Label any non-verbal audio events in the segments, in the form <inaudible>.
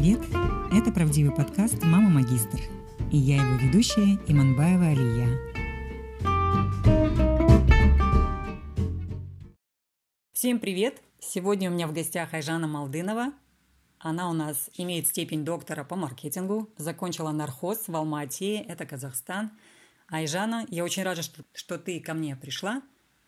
привет! Это правдивый подкаст «Мама Магистр». И я его ведущая Иманбаева Алия. Всем привет! Сегодня у меня в гостях Айжана Малдынова. Она у нас имеет степень доктора по маркетингу, закончила нархоз в Алмате, это Казахстан. Айжана, я очень рада, что, что ты ко мне пришла.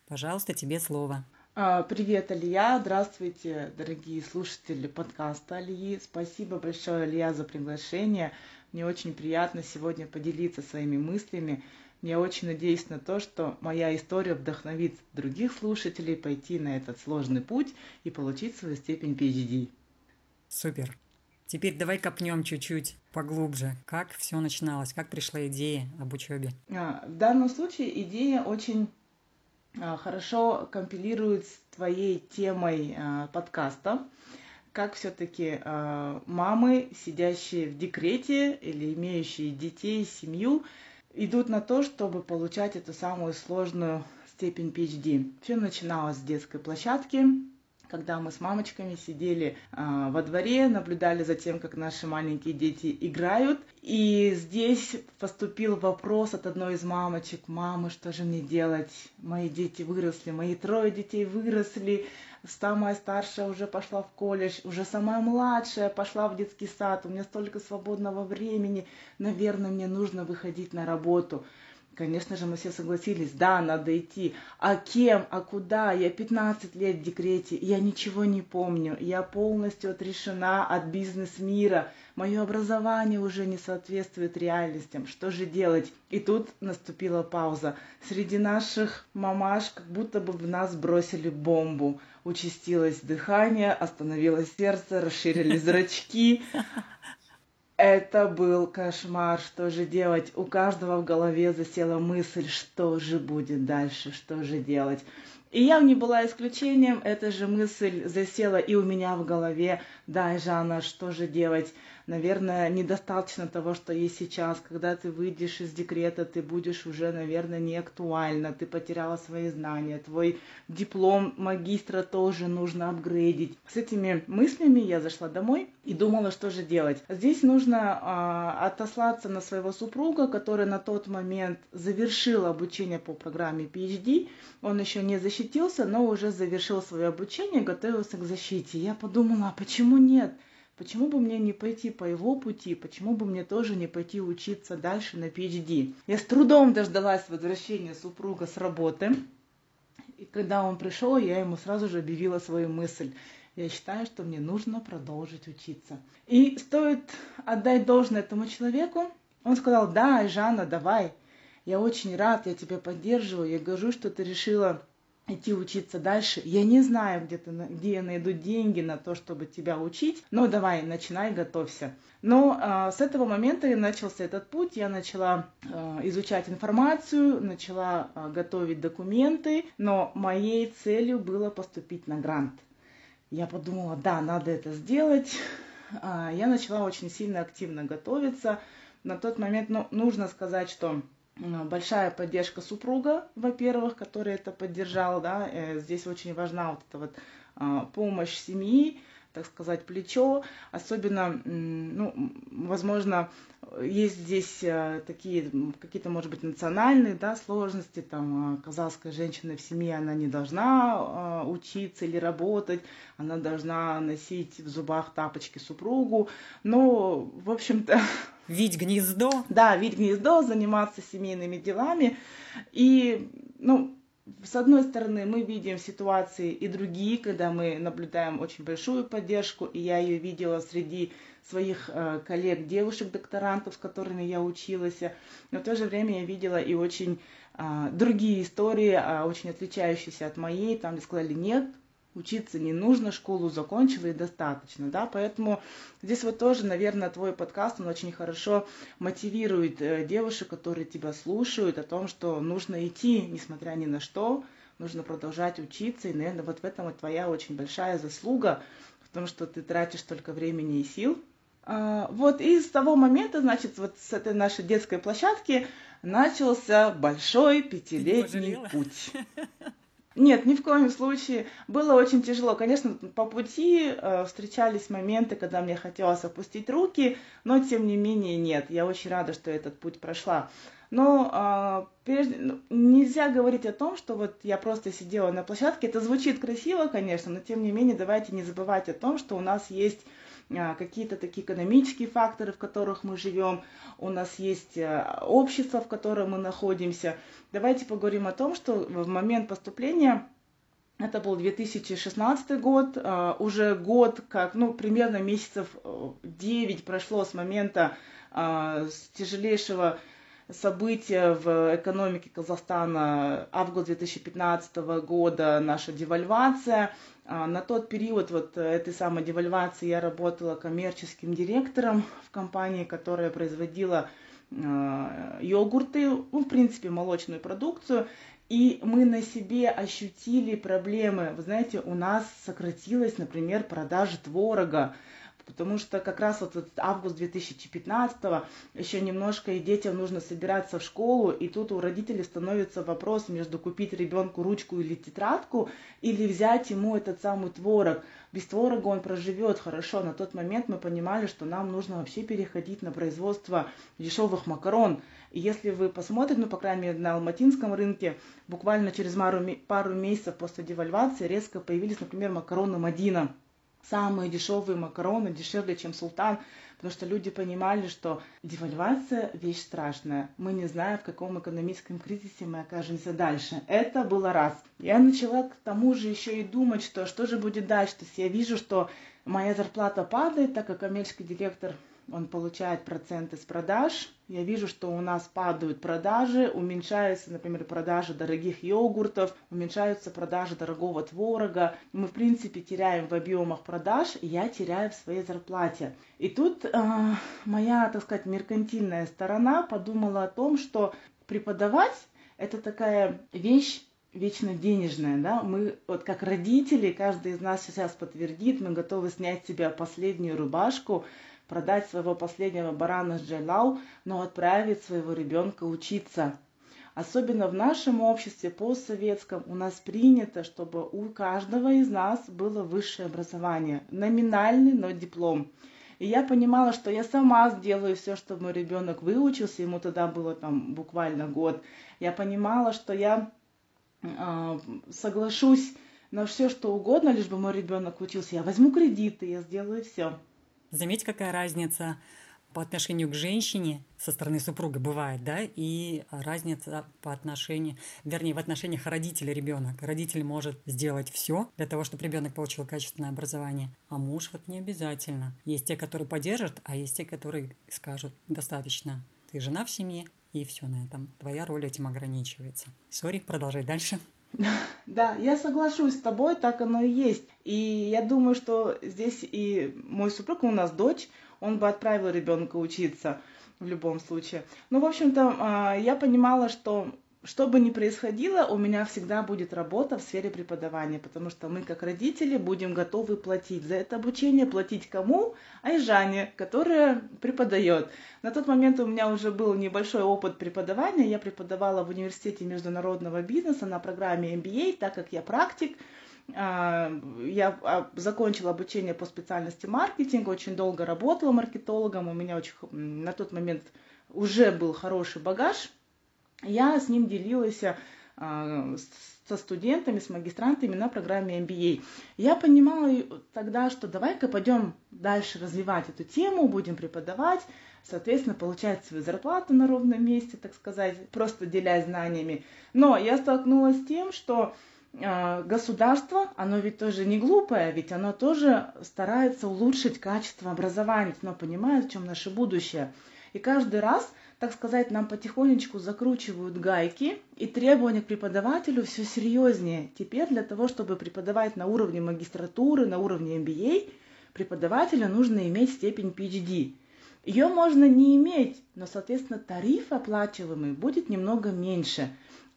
Пожалуйста, тебе слово. А, привет, Алия. Здравствуйте, дорогие слушатели подкаста Алии. Спасибо большое, Алия, за приглашение. Мне очень приятно сегодня поделиться своими мыслями. Я очень надеюсь на то, что моя история вдохновит других слушателей пойти на этот сложный путь и получить свою степень PhD. Супер. Теперь давай копнем чуть-чуть поглубже. Как все начиналось? Как пришла идея об учебе? А, в данном случае идея очень хорошо компилирует с твоей темой а, подкаста, как все-таки а, мамы, сидящие в декрете или имеющие детей, семью, идут на то, чтобы получать эту самую сложную степень PhD. Все начиналось с детской площадки, когда мы с мамочками сидели э, во дворе, наблюдали за тем, как наши маленькие дети играют. И здесь поступил вопрос от одной из мамочек, мамы, что же мне делать? Мои дети выросли, мои трое детей выросли, самая старшая уже пошла в колледж, уже самая младшая пошла в детский сад, у меня столько свободного времени, наверное, мне нужно выходить на работу. Конечно же, мы все согласились, да, надо идти. А кем, а куда? Я 15 лет в декрете, я ничего не помню. Я полностью отрешена от бизнес-мира. Мое образование уже не соответствует реальностям. Что же делать? И тут наступила пауза. Среди наших мамаш как будто бы в нас бросили бомбу. Участилось дыхание, остановилось сердце, расширились зрачки. Это был кошмар, что же делать? У каждого в голове засела мысль, что же будет дальше, что же делать. И я не была исключением, эта же мысль засела и у меня в голове. Да, Жанна, что же делать? наверное, недостаточно того, что есть сейчас. Когда ты выйдешь из декрета, ты будешь уже, наверное, не актуально, ты потеряла свои знания, твой диплом магистра тоже нужно апгрейдить. С этими мыслями я зашла домой и думала, что же делать. Здесь нужно а, отослаться на своего супруга, который на тот момент завершил обучение по программе PhD. Он еще не защитился, но уже завершил свое обучение, готовился к защите. Я подумала, а почему нет? Почему бы мне не пойти по его пути? Почему бы мне тоже не пойти учиться дальше на PhD? Я с трудом дождалась возвращения супруга с работы. И когда он пришел, я ему сразу же объявила свою мысль. Я считаю, что мне нужно продолжить учиться. И стоит отдать должное этому человеку. Он сказал, да, Жанна, давай. Я очень рад, я тебя поддерживаю. Я горжусь, что ты решила идти учиться дальше. Я не знаю, где, ты, где я найду деньги на то, чтобы тебя учить, но давай, начинай, готовься. Но э, с этого момента и начался этот путь. Я начала э, изучать информацию, начала э, готовить документы, но моей целью было поступить на грант. Я подумала, да, надо это сделать. Э, я начала очень сильно активно готовиться. На тот момент, ну, нужно сказать, что большая поддержка супруга, во-первых, который это поддержал, да, э, здесь очень важна вот эта вот а, помощь семьи, так сказать, плечо. Особенно, ну, возможно, есть здесь э, такие какие-то, может быть, национальные да, сложности. Там а, казахская женщина в семье, она не должна а, учиться или работать, она должна носить в зубах тапочки супругу. Но, в общем-то... <laughs> Видеть гнездо. Да, видеть гнездо, заниматься семейными делами. И, ну, с одной стороны, мы видим ситуации и другие, когда мы наблюдаем очень большую поддержку, и я ее видела среди своих э, коллег, девушек-докторантов, с которыми я училась, но в то же время я видела и очень э, другие истории, э, очень отличающиеся от моей, там сказали, нет, учиться не нужно, школу закончила и достаточно, да, поэтому здесь вот тоже, наверное, твой подкаст, он очень хорошо мотивирует э, девушек, которые тебя слушают, о том, что нужно идти, несмотря ни на что, нужно продолжать учиться, и, наверное, вот в этом вот твоя очень большая заслуга, в том, что ты тратишь столько времени и сил. А, вот, и с того момента, значит, вот с этой нашей детской площадки начался большой пятилетний путь. <laughs> Нет, ни в коем случае. Было очень тяжело. Конечно, по пути э, встречались моменты, когда мне хотелось опустить руки, но тем не менее нет. Я очень рада, что этот путь прошла. Но э, прежде, ну, нельзя говорить о том, что вот я просто сидела на площадке. Это звучит красиво, конечно, но тем не менее давайте не забывать о том, что у нас есть какие-то такие экономические факторы, в которых мы живем, у нас есть а, общество, в котором мы находимся. Давайте поговорим о том, что в момент поступления это был 2016 год, а, уже год, как, ну, примерно месяцев 9 прошло с момента с тяжелейшего события в экономике Казахстана август 2015 года, наша девальвация. А, на тот период вот этой самой девальвации я работала коммерческим директором в компании, которая производила а, йогурты, ну, в принципе, молочную продукцию. И мы на себе ощутили проблемы. Вы знаете, у нас сократилась, например, продажа творога потому что как раз вот этот август 2015 еще немножко и детям нужно собираться в школу, и тут у родителей становится вопрос между купить ребенку ручку или тетрадку, или взять ему этот самый творог. Без творога он проживет хорошо. На тот момент мы понимали, что нам нужно вообще переходить на производство дешевых макарон. И если вы посмотрите, ну, по крайней мере, на алматинском рынке, буквально через пару, месяцев после девальвации резко появились, например, макароны Мадина самые дешевые макароны, дешевле, чем султан, потому что люди понимали, что девальвация – вещь страшная. Мы не знаем, в каком экономическом кризисе мы окажемся дальше. Это было раз. Я начала к тому же еще и думать, что что же будет дальше. То есть я вижу, что моя зарплата падает, так как коммерческий директор он получает проценты с продаж. Я вижу, что у нас падают продажи, уменьшаются, например, продажи дорогих йогуртов, уменьшаются продажи дорогого творога. Мы, в принципе, теряем в объемах продаж, и я теряю в своей зарплате. И тут э, моя, так сказать, меркантильная сторона подумала о том, что преподавать это такая вещь, вечно денежная, да, мы вот как родители, каждый из нас сейчас подтвердит, мы готовы снять с себя последнюю рубашку, продать своего последнего барана с джайлау, но отправить своего ребенка учиться. Особенно в нашем обществе постсоветском у нас принято, чтобы у каждого из нас было высшее образование, номинальный, но диплом. И я понимала, что я сама сделаю все, чтобы мой ребенок выучился, ему тогда было там буквально год. Я понимала, что я э, соглашусь на все, что угодно, лишь бы мой ребенок учился. Я возьму кредиты, я сделаю все. Заметьте, какая разница по отношению к женщине со стороны супруга бывает, да, и разница по отношению, вернее, в отношениях родителя ребенок. Родитель может сделать все для того, чтобы ребенок получил качественное образование, а муж вот не обязательно. Есть те, которые поддержат, а есть те, которые скажут, достаточно, ты жена в семье, и все на этом. Твоя роль этим ограничивается. Сори, продолжай дальше. Да, я соглашусь с тобой, так оно и есть. И я думаю, что здесь и мой супруг, у нас дочь, он бы отправил ребенка учиться в любом случае. Ну, в общем-то, а, я понимала, что что бы ни происходило, у меня всегда будет работа в сфере преподавания, потому что мы, как родители, будем готовы платить за это обучение. Платить кому? Айжане, которая преподает. На тот момент у меня уже был небольшой опыт преподавания. Я преподавала в университете международного бизнеса на программе MBA, так как я практик. А, я а, закончила обучение по специальности маркетинг, очень долго работала маркетологом. У меня очень, на тот момент уже был хороший багаж – я с ним делилась а, со студентами, с магистрантами на программе MBA. Я понимала тогда, что давай-ка пойдем дальше развивать эту тему, будем преподавать, соответственно, получать свою зарплату на ровном месте, так сказать, просто делясь знаниями. Но я столкнулась с тем, что а, государство, оно ведь тоже не глупое, ведь оно тоже старается улучшить качество образования, оно понимает, в чем наше будущее. И каждый раз так сказать, нам потихонечку закручивают гайки, и требования к преподавателю все серьезнее. Теперь для того, чтобы преподавать на уровне магистратуры, на уровне MBA, преподавателя нужно иметь степень PhD. Ее можно не иметь, но, соответственно, тариф оплачиваемый будет немного меньше.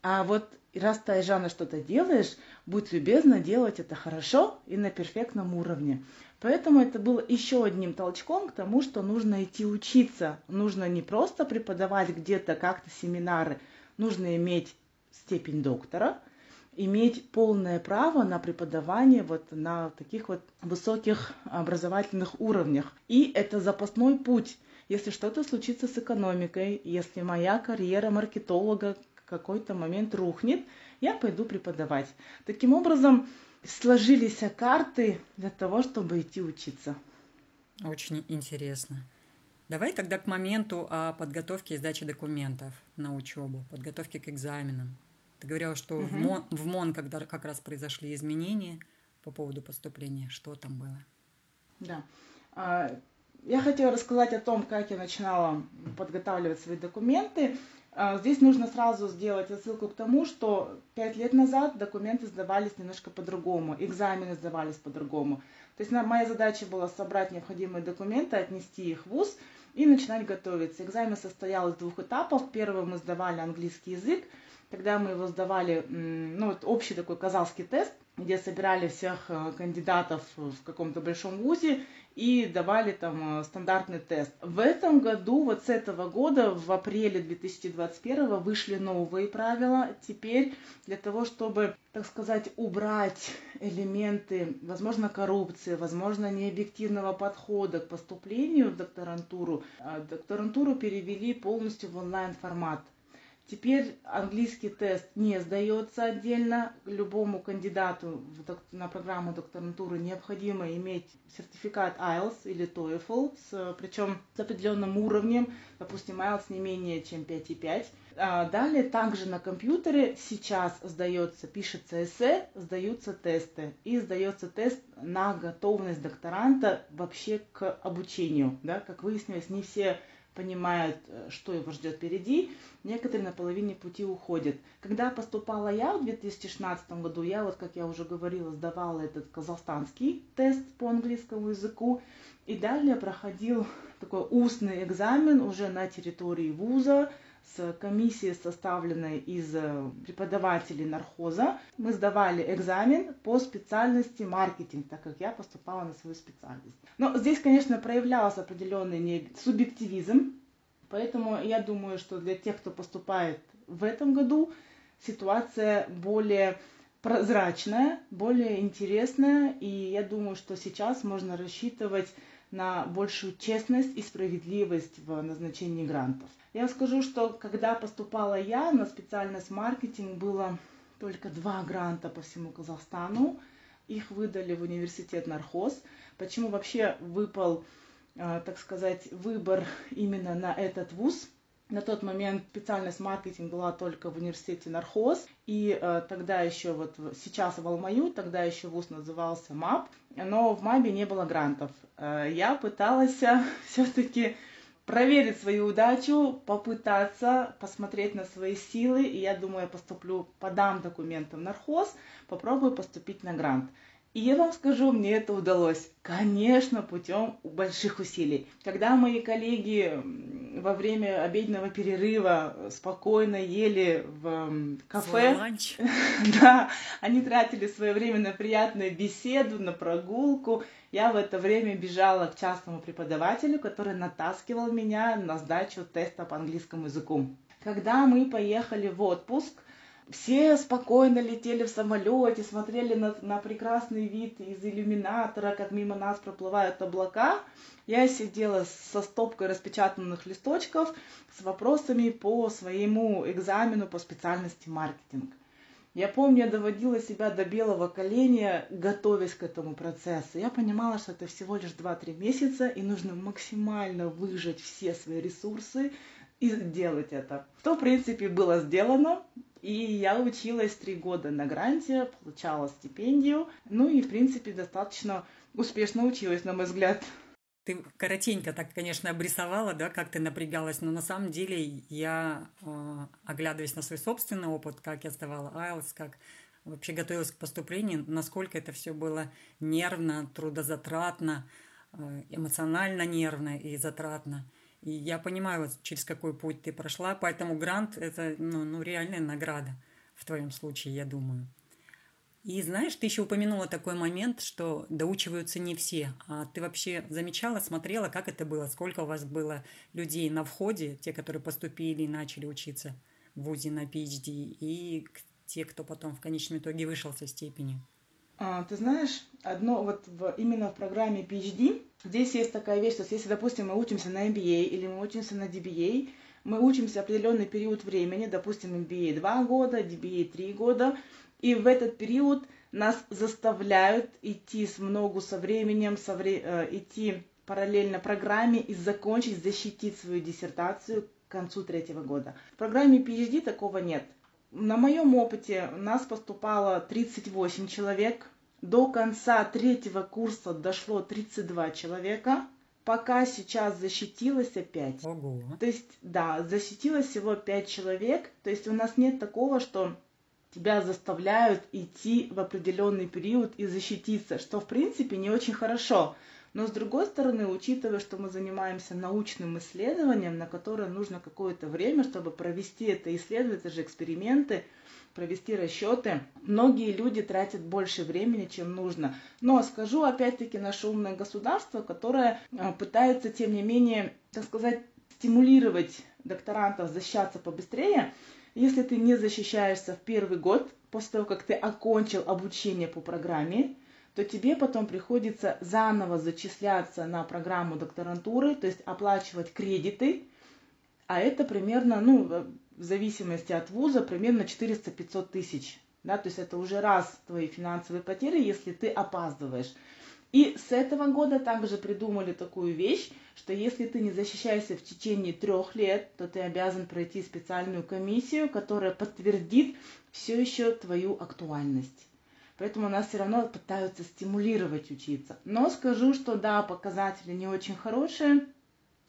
А вот раз ты, Айжана, что-то делаешь, будь любезна делать это хорошо и на перфектном уровне. Поэтому это было еще одним толчком к тому, что нужно идти учиться. Нужно не просто преподавать где-то как-то семинары, нужно иметь степень доктора, иметь полное право на преподавание вот на таких вот высоких образовательных уровнях. И это запасной путь. Если что-то случится с экономикой, если моя карьера маркетолога в какой-то момент рухнет, я пойду преподавать. Таким образом, сложились карты для того, чтобы идти учиться. Очень интересно. Давай тогда к моменту о подготовке и сдаче документов на учебу, подготовке к экзаменам. Ты говорила, что угу. в, МОН, в МОН когда как раз произошли изменения по поводу поступления. Что там было? Да. А, я хотела рассказать о том, как я начинала подготавливать свои документы. А, здесь нужно сразу сделать отсылку к тому, что пять лет назад документы сдавались немножко по-другому, экзамены сдавались по-другому. То есть моя задача была собрать необходимые документы, отнести их в ВУЗ и начинать готовиться. Экзамен состоял из двух этапов. Первый мы сдавали английский язык, когда мы его сдавали, ну, вот общий такой казахский тест, где собирали всех э, кандидатов в каком-то большом вузе и давали там э, стандартный тест. В этом году, вот с этого года, в апреле 2021 вышли новые правила. Теперь для того, чтобы, так сказать, убрать элементы, возможно, коррупции, возможно, необъективного подхода к поступлению в докторантуру, э, докторантуру перевели полностью в онлайн-формат. Теперь английский тест не сдается отдельно. Любому кандидату на программу докторантуры необходимо иметь сертификат IELTS или TOEFL, с, причем с определенным уровнем, допустим, IELTS не менее чем 5,5. А далее также на компьютере сейчас сдается, пишется эссе, сдаются тесты. И сдается тест на готовность докторанта вообще к обучению. Да? Как выяснилось, не все понимают, э, что его ждет впереди, некоторые на половине пути уходят. Когда поступала я в 2016 году, я вот, как я уже говорила, сдавала этот казахстанский тест по английскому языку, и далее проходил такой устный экзамен уже на территории вуза, с комиссией, составленной из э, преподавателей нархоза. Мы сдавали экзамен по специальности маркетинг, так как я поступала на свою специальность. Но здесь, конечно, проявлялся определенный субъективизм, поэтому я думаю, что для тех, кто поступает в этом году, ситуация более прозрачная, более интересная, и я думаю, что сейчас можно рассчитывать на большую честность и справедливость в назначении грантов. Я скажу, что когда поступала я на специальность маркетинг, было только два гранта по всему Казахстану. Их выдали в университет Нархоз. Почему вообще выпал, э, так сказать, выбор именно на этот вуз? На тот момент специальность маркетинг была только в университете Нархоз, и э, тогда еще вот сейчас в Алмаю, тогда еще вуз назывался МАП, но в МАБе не было грантов. Э, я пыталась <laughs> все-таки проверить свою удачу, попытаться посмотреть на свои силы, и я думаю, я поступлю, подам документы в нархоз, попробую поступить на грант. И я вам скажу, мне это удалось. Конечно, путем больших усилий. Когда мои коллеги во время обеденного перерыва спокойно ели в кафе, <laughs> да, они тратили свое время на приятную беседу, на прогулку. Я в это время бежала к частному преподавателю, который натаскивал меня на сдачу теста по английскому языку. Когда мы поехали в отпуск, все спокойно летели в самолете, смотрели на, на прекрасный вид из иллюминатора, как мимо нас проплывают облака. Я сидела со стопкой распечатанных листочков с вопросами по своему экзамену по специальности маркетинг. Я помню, я доводила себя до белого коленя, готовясь к этому процессу. Я понимала, что это всего лишь 2-3 месяца, и нужно максимально выжать все свои ресурсы и сделать это. Что, в принципе, было сделано. И я училась три года на гранте, получала стипендию. Ну и, в принципе, достаточно успешно училась, на мой взгляд. Ты коротенько так, конечно, обрисовала, да, как ты напрягалась, но на самом деле я, э, оглядываясь на свой собственный опыт, как я сдавала IELTS, как вообще готовилась к поступлению, насколько это все было нервно, трудозатратно, э, эмоционально нервно и затратно. И я понимаю, вот, через какой путь ты прошла, поэтому грант – это ну, ну, реальная награда в твоем случае, я думаю. И знаешь, ты еще упомянула такой момент, что доучиваются не все. А ты вообще замечала, смотрела, как это было? Сколько у вас было людей на входе, те, которые поступили и начали учиться в ВУЗе на PhD, и те, кто потом в конечном итоге вышел со степени? А, ты знаешь, одно вот в, именно в программе PhD, здесь есть такая вещь, что если, допустим, мы учимся на MBA или мы учимся на DBA, мы учимся определенный период времени, допустим, MBA 2 года, DBA 3 года, и в этот период нас заставляют идти с многу со временем, со вре, э, идти параллельно программе и закончить, защитить свою диссертацию к концу третьего года. В программе PhD такого нет. На моем опыте нас поступало 38 человек, до конца третьего курса дошло 32 человека, пока сейчас защитилось 5. Ого. То есть, да, защитилось всего 5 человек. То есть у нас нет такого, что тебя заставляют идти в определенный период и защититься, что в принципе не очень хорошо. Но с другой стороны, учитывая, что мы занимаемся научным исследованием, на которое нужно какое-то время, чтобы провести это исследование, это же эксперименты, провести расчеты, многие люди тратят больше времени, чем нужно. Но скажу опять-таки наше умное государство, которое а, пытается, тем не менее, так сказать, стимулировать докторантов защищаться побыстрее, если ты не защищаешься в первый год, после того, как ты окончил обучение по программе, то тебе потом приходится заново зачисляться на программу докторантуры, то есть оплачивать кредиты, а это примерно, ну, в зависимости от вуза, примерно 400-500 тысяч. Да, то есть это уже раз твои финансовые потери, если ты опаздываешь. И с этого года также придумали такую вещь, что если ты не защищаешься в течение трех лет, то ты обязан пройти специальную комиссию, которая подтвердит все еще твою актуальность. Поэтому нас все равно пытаются стимулировать учиться. Но скажу, что да, показатели не очень хорошие,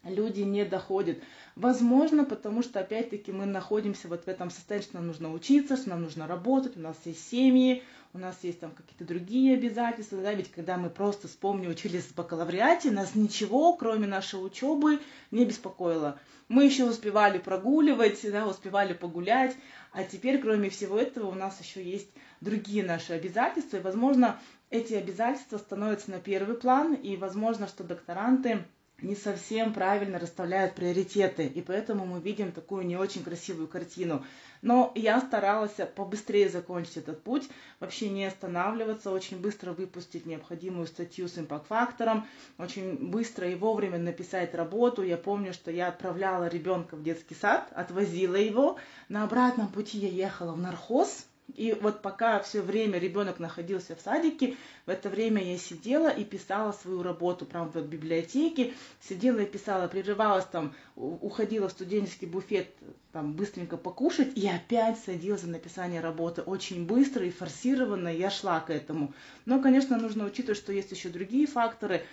люди не доходят. Возможно, потому что, опять-таки, мы находимся вот в этом состоянии, что нам нужно учиться, что нам нужно работать, у нас есть семьи, у нас есть там какие-то другие обязательства, да, ведь когда мы просто, вспомню, учились в бакалавриате, нас ничего, кроме нашей учебы, не беспокоило. Мы еще успевали прогуливать, да, успевали погулять, а теперь, кроме всего этого, у нас еще есть другие наши обязательства, и, возможно, эти обязательства становятся на первый план, и, возможно, что докторанты не совсем правильно расставляют приоритеты, и поэтому мы видим такую не очень красивую картину. Но я старалась побыстрее закончить этот путь, вообще не останавливаться, очень быстро выпустить необходимую статью с импакт-фактором, очень быстро и вовремя написать работу. Я помню, что я отправляла ребенка в детский сад, отвозила его, на обратном пути я ехала в нархоз, и вот пока все время ребенок находился в садике, в это время я сидела и писала свою работу прямо в библиотеке, сидела и писала, прерывалась там, уходила в студенческий буфет там быстренько покушать и опять садилась за написание работы очень быстро и форсированно я шла к этому. Но, конечно, нужно учитывать, что есть еще другие факторы.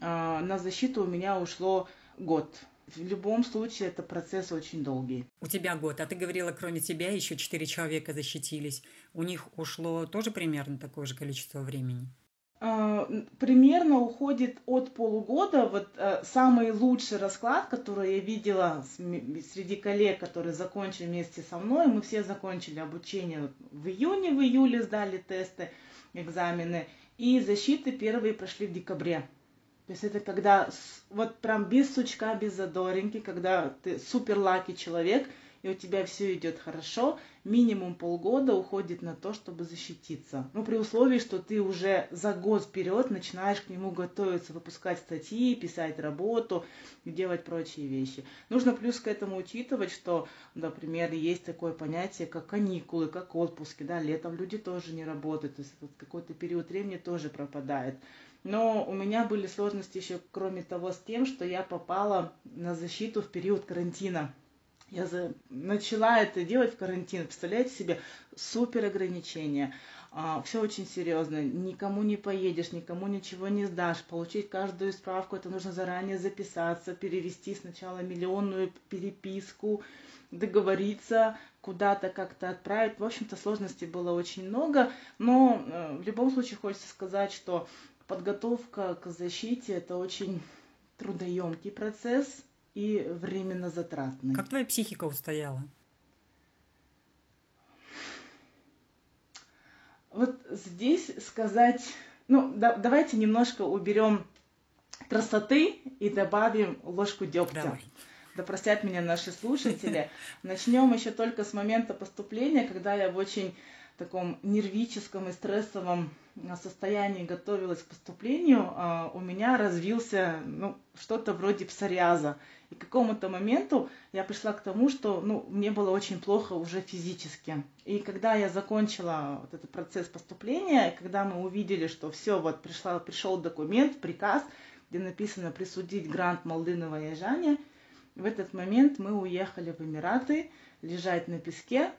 А, на защиту у меня ушло год в любом случае это процесс очень долгий. У тебя год, а ты говорила, кроме тебя еще четыре человека защитились. У них ушло тоже примерно такое же количество времени? А, примерно уходит от полугода. Вот а, самый лучший расклад, который я видела среди коллег, которые закончили вместе со мной, мы все закончили обучение в июне, в июле сдали тесты, экзамены, и защиты первые прошли в декабре. То есть это когда вот прям без сучка, без задоринки, когда ты супер лаки человек, и у тебя все идет хорошо, минимум полгода уходит на то, чтобы защититься. Ну, при условии, что ты уже за год вперед начинаешь к нему готовиться, выпускать статьи, писать работу, делать прочие вещи. Нужно плюс к этому учитывать, что, например, есть такое понятие, как каникулы, как отпуски, да, летом люди тоже не работают, то есть вот какой-то период времени тоже пропадает. Но у меня были сложности еще, кроме того, с тем, что я попала на защиту в период карантина. Я за... начала это делать в карантин. Представляете себе, супер ограничения. А, все очень серьезно. Никому не поедешь, никому ничего не сдашь. Получить каждую справку, это нужно заранее записаться, перевести сначала миллионную переписку, договориться, куда-то как-то отправить. В общем-то, сложностей было очень много. Но э, в любом случае хочется сказать, что подготовка к защите это очень трудоемкий процесс и временно затратный. Как твоя психика устояла? Вот здесь сказать, ну, да, давайте немножко уберем красоты и добавим ложку дегтя. Давай. да простят меня наши слушатели. <laughs> Начнем еще только с момента поступления, когда я в очень таком нервическом и стрессовом состоянии готовилась к поступлению, а, у меня развился ну, что-то вроде псориаза. И к какому-то моменту я пришла к тому, что ну, мне было очень плохо уже физически. И когда я закончила вот этот процесс поступления, когда мы увидели, что все, вот пришла, пришел документ, приказ, где написано присудить грант Молдынова и Жане, в этот момент мы уехали в Эмираты, лежать на песке,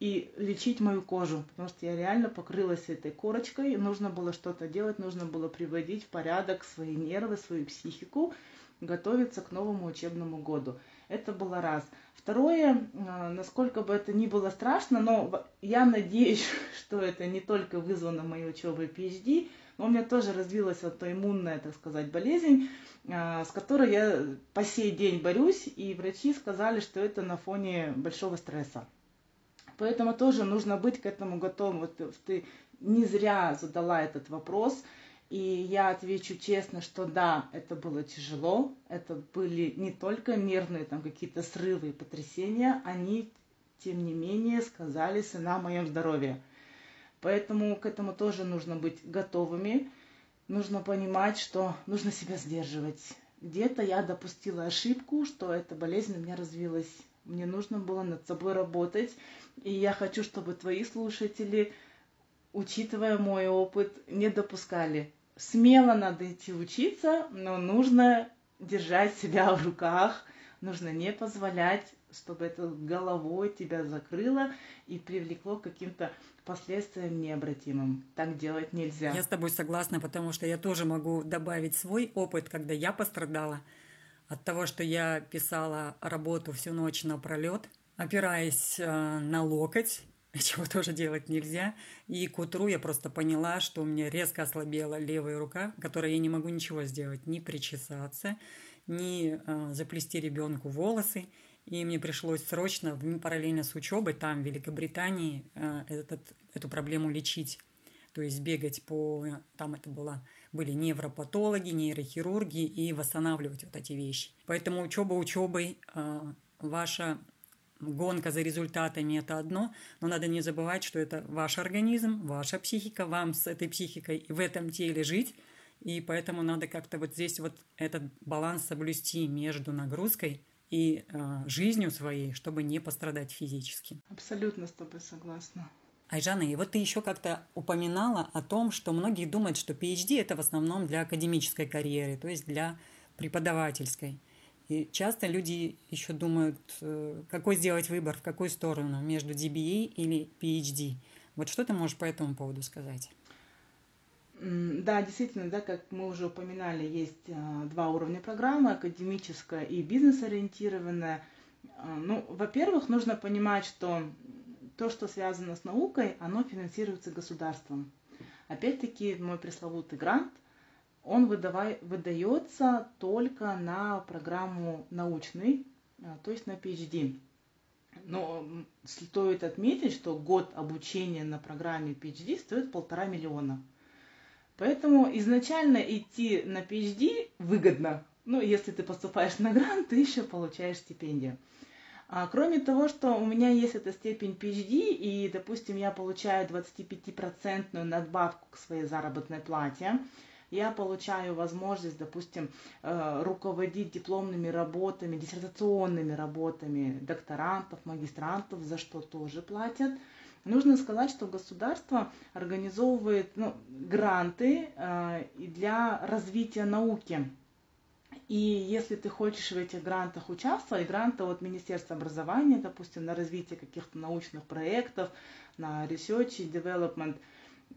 и лечить мою кожу, потому что я реально покрылась этой корочкой, и нужно было что-то делать, нужно было приводить в порядок свои нервы, свою психику, готовиться к новому учебному году. Это было раз. Второе, а, насколько бы это ни было страшно, но я надеюсь, <laughs> что это не только вызвано моей учебой PhD, но у меня тоже развилась аутоиммунная, так сказать, болезнь, а, с которой я по сей день борюсь, и врачи сказали, что это на фоне большого стресса. Поэтому тоже нужно быть к этому готовым. Вот ты не зря задала этот вопрос. И я отвечу честно, что да, это было тяжело. Это были не только нервные там какие-то срывы и потрясения, они, тем не менее, сказались на моем здоровье. Поэтому к этому тоже нужно быть готовыми. Нужно понимать, что нужно себя сдерживать. Где-то я допустила ошибку, что эта болезнь у меня развилась. Мне нужно было над собой работать. И я хочу, чтобы твои слушатели, учитывая мой опыт, не допускали. Смело надо идти учиться, но нужно держать себя в руках, нужно не позволять, чтобы это головой тебя закрыло и привлекло к каким-то последствиям необратимым. Так делать нельзя. Я с тобой согласна, потому что я тоже могу добавить свой опыт, когда я пострадала от того, что я писала работу всю ночь напролет – опираясь э, на локоть, <laughs> чего тоже делать нельзя. И к утру я просто поняла, что у меня резко ослабела левая рука, которой я не могу ничего сделать, ни причесаться, ни э, заплести ребенку волосы. И мне пришлось срочно, параллельно с учебой, там, в Великобритании, э, этот, эту проблему лечить. То есть бегать по... Там это было, были невропатологи, нейрохирурги и восстанавливать вот эти вещи. Поэтому учеба учебой, ваша гонка за результатами – это одно, но надо не забывать, что это ваш организм, ваша психика, вам с этой психикой в этом теле жить, и поэтому надо как-то вот здесь вот этот баланс соблюсти между нагрузкой и э, жизнью своей, чтобы не пострадать физически. Абсолютно с тобой согласна. Айжана, и вот ты еще как-то упоминала о том, что многие думают, что PhD это в основном для академической карьеры, то есть для преподавательской. И часто люди еще думают, э, какой сделать выбор, в какую сторону, между DBA или PhD. Вот что ты можешь по этому поводу сказать? Да, действительно, да, как мы уже упоминали, есть а, два уровня программы, академическая и бизнес-ориентированная. А, ну, во-первых, нужно понимать, что то, что связано с наукой, оно финансируется государством. Опять-таки, мой пресловутый грант он выдавай, выдается только на программу научный, а, то есть на PhD. Но стоит отметить, что год обучения на программе PhD стоит полтора миллиона. Поэтому изначально идти на PhD выгодно. Ну, если ты поступаешь на грант, ты еще получаешь стипендию. А, кроме того, что у меня есть эта степень PhD, и, допустим, я получаю 25% надбавку к своей заработной плате, я получаю возможность, допустим, э, руководить дипломными работами, диссертационными работами докторантов, магистрантов, за что тоже платят. Нужно сказать, что государство организовывает ну, гранты э, для развития науки. И если ты хочешь в этих грантах участвовать, гранты от Министерства образования, допустим, на развитие каких-то научных проектов, на research и development –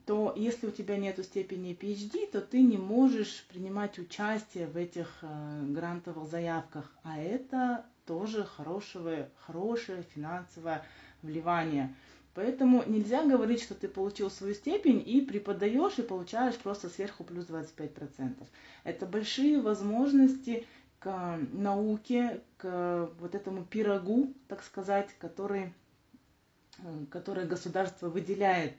то если у тебя нет степени PhD, то ты не можешь принимать участие в этих э, грантовых заявках. А это тоже хорошее, хорошее финансовое вливание. Поэтому нельзя говорить, что ты получил свою степень и преподаешь и получаешь просто сверху плюс 25%. Это большие возможности к науке, к вот этому пирогу, так сказать, который, э, который государство выделяет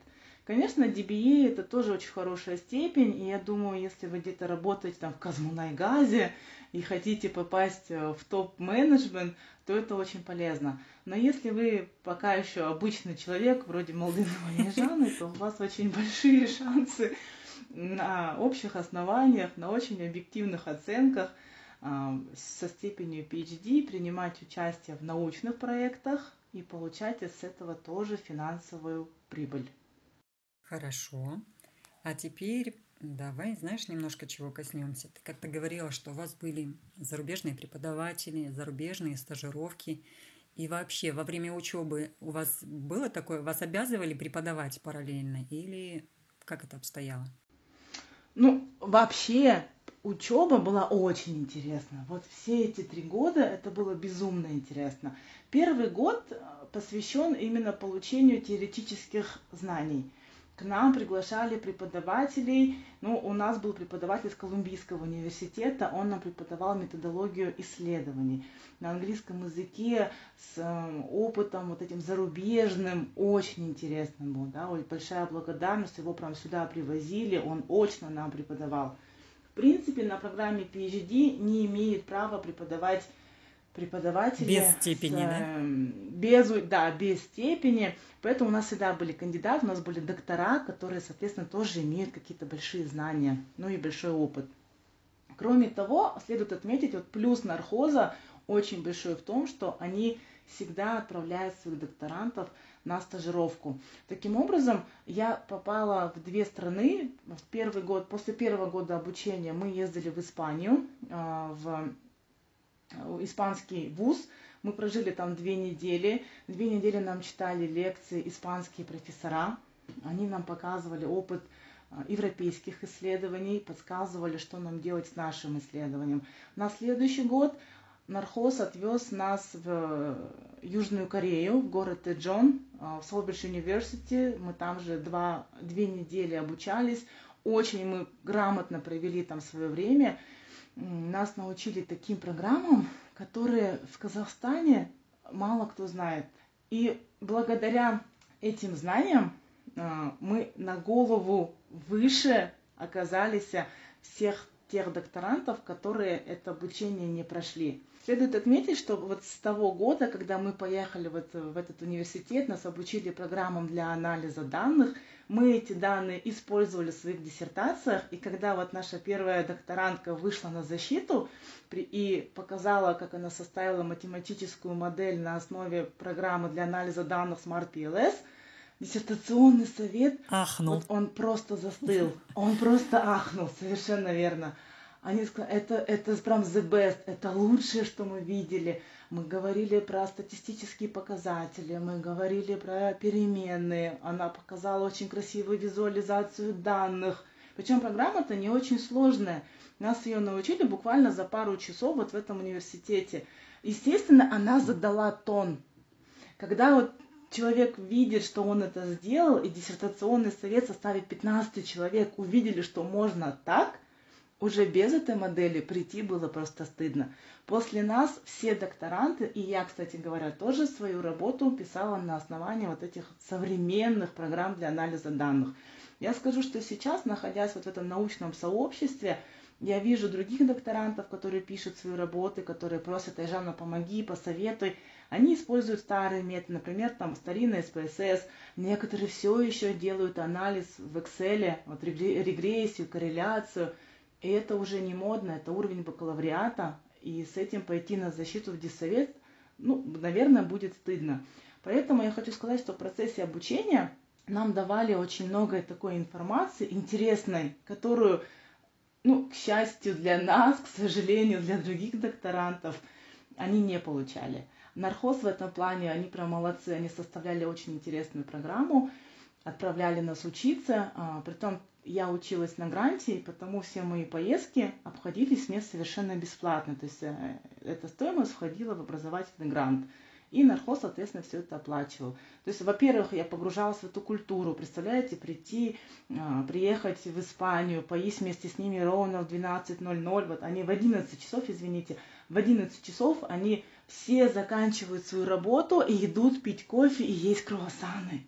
Конечно, DBA это тоже очень хорошая степень, и я думаю, если вы где-то работаете там в Казмунайгазе и хотите попасть э, в топ-менеджмент, то это очень полезно. Но если вы пока еще обычный человек, вроде Молдынова и Жаны, то у вас очень большие шансы на общих основаниях, на очень объективных оценках а, со степенью PhD принимать участие в научных проектах и получать с этого тоже финансовую прибыль. Хорошо. А теперь давай, знаешь, немножко чего коснемся. Ты как-то говорила, что у вас были зарубежные преподаватели, зарубежные стажировки. И вообще, во время учебы у вас было такое, вас обязывали преподавать параллельно или как это обстояло? Ну, вообще, учеба была очень интересна. Вот все эти три года это было безумно интересно. Первый год э, посвящен именно получению теоретических знаний к нам приглашали преподавателей. Ну, у нас был преподаватель из Колумбийского университета, он нам преподавал методологию исследований на английском языке с э, опытом вот этим зарубежным, очень интересным был, да, Ой, большая благодарность, его прям сюда привозили, он очно нам преподавал. В принципе, на программе PhD не имеет права преподавать преподаватели. Без степени, с, да? Эм, без, да, без степени. Поэтому у нас всегда были кандидаты, у нас были доктора, которые, соответственно, тоже имеют какие-то большие знания, ну и большой опыт. Кроме того, следует отметить, вот плюс нархоза очень большой в том, что они всегда отправляют своих докторантов на стажировку. Таким образом, я попала в две страны. В первый год, после первого года обучения мы ездили в Испанию, а, в Э, испанский вуз. Мы прожили там две недели. Две недели нам читали лекции испанские профессора. Они нам показывали опыт э, европейских исследований, подсказывали, что нам делать с нашим исследованием. На следующий год Нархоз отвез нас в э, Южную Корею, в город Тэджон, в Солбридж Университи. Мы там же два, две недели обучались. Очень мы грамотно провели там свое время нас научили таким программам, которые в Казахстане мало кто знает. И благодаря этим знаниям а, мы на голову выше оказались всех тех докторантов, которые это обучение не прошли. Следует отметить, что вот с того года, когда мы поехали вот в этот университет, нас обучили программам для анализа данных, мы эти данные использовали в своих диссертациях, и когда вот наша первая докторантка вышла на защиту и показала, как она составила математическую модель на основе программы для анализа данных Smart PLS, диссертационный совет, ахнул. Вот он просто застыл, он просто ахнул, совершенно верно. Они сказали, это, это прям the best, это лучшее, что мы видели. Мы говорили про статистические показатели, мы говорили про переменные. Она показала очень красивую визуализацию данных. Причем программа-то не очень сложная. Нас ее научили буквально за пару часов вот в этом университете. Естественно, она задала тон. Когда вот человек видит, что он это сделал, и диссертационный совет составит 15 человек, увидели, что можно так – уже без этой модели прийти было просто стыдно. После нас все докторанты, и я, кстати говоря, тоже свою работу писала на основании вот этих современных программ для анализа данных. Я скажу, что сейчас, находясь вот в этом научном сообществе, я вижу других докторантов, которые пишут свои работы, которые просят, Айжана, помоги, посоветуй. Они используют старые методы, например, там старинный SPSS. Некоторые все еще делают анализ в Excel, вот регрессию, корреляцию – и это уже не модно, это уровень бакалавриата, и с этим пойти на защиту в диссовет, ну, наверное, будет стыдно. Поэтому я хочу сказать, что в процессе обучения нам давали очень много такой информации интересной, которую, ну, к счастью для нас, к сожалению для других докторантов, они не получали. Нархоз в этом плане, они прям молодцы, они составляли очень интересную программу, отправляли нас учиться, а, притом я училась на гранте, и потому все мои поездки обходились мне совершенно бесплатно. То есть э, эта стоимость входила в образовательный грант. И нархоз, соответственно, все это оплачивал. То есть, во-первых, я погружалась в эту культуру. Представляете, прийти, а, приехать в Испанию, поесть вместе с ними ровно в 12.00. Вот они в 11 часов, извините, в 11 часов они все заканчивают свою работу и идут пить кофе и есть круассаны.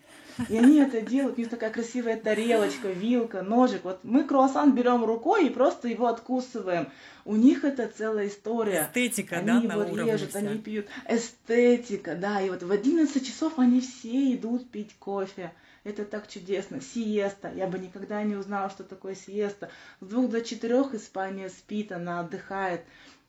И они это делают, у них такая красивая тарелочка, вилка, ножик. Вот мы круассан берем рукой и просто его откусываем. У них это целая история. Эстетика, они да, его на режут, вся. они пьют. Эстетика, да. И вот в 11 часов они все идут пить кофе. Это так чудесно. Сиеста. Я бы никогда не узнала, что такое сиеста. С двух до четырех Испания спит, она отдыхает.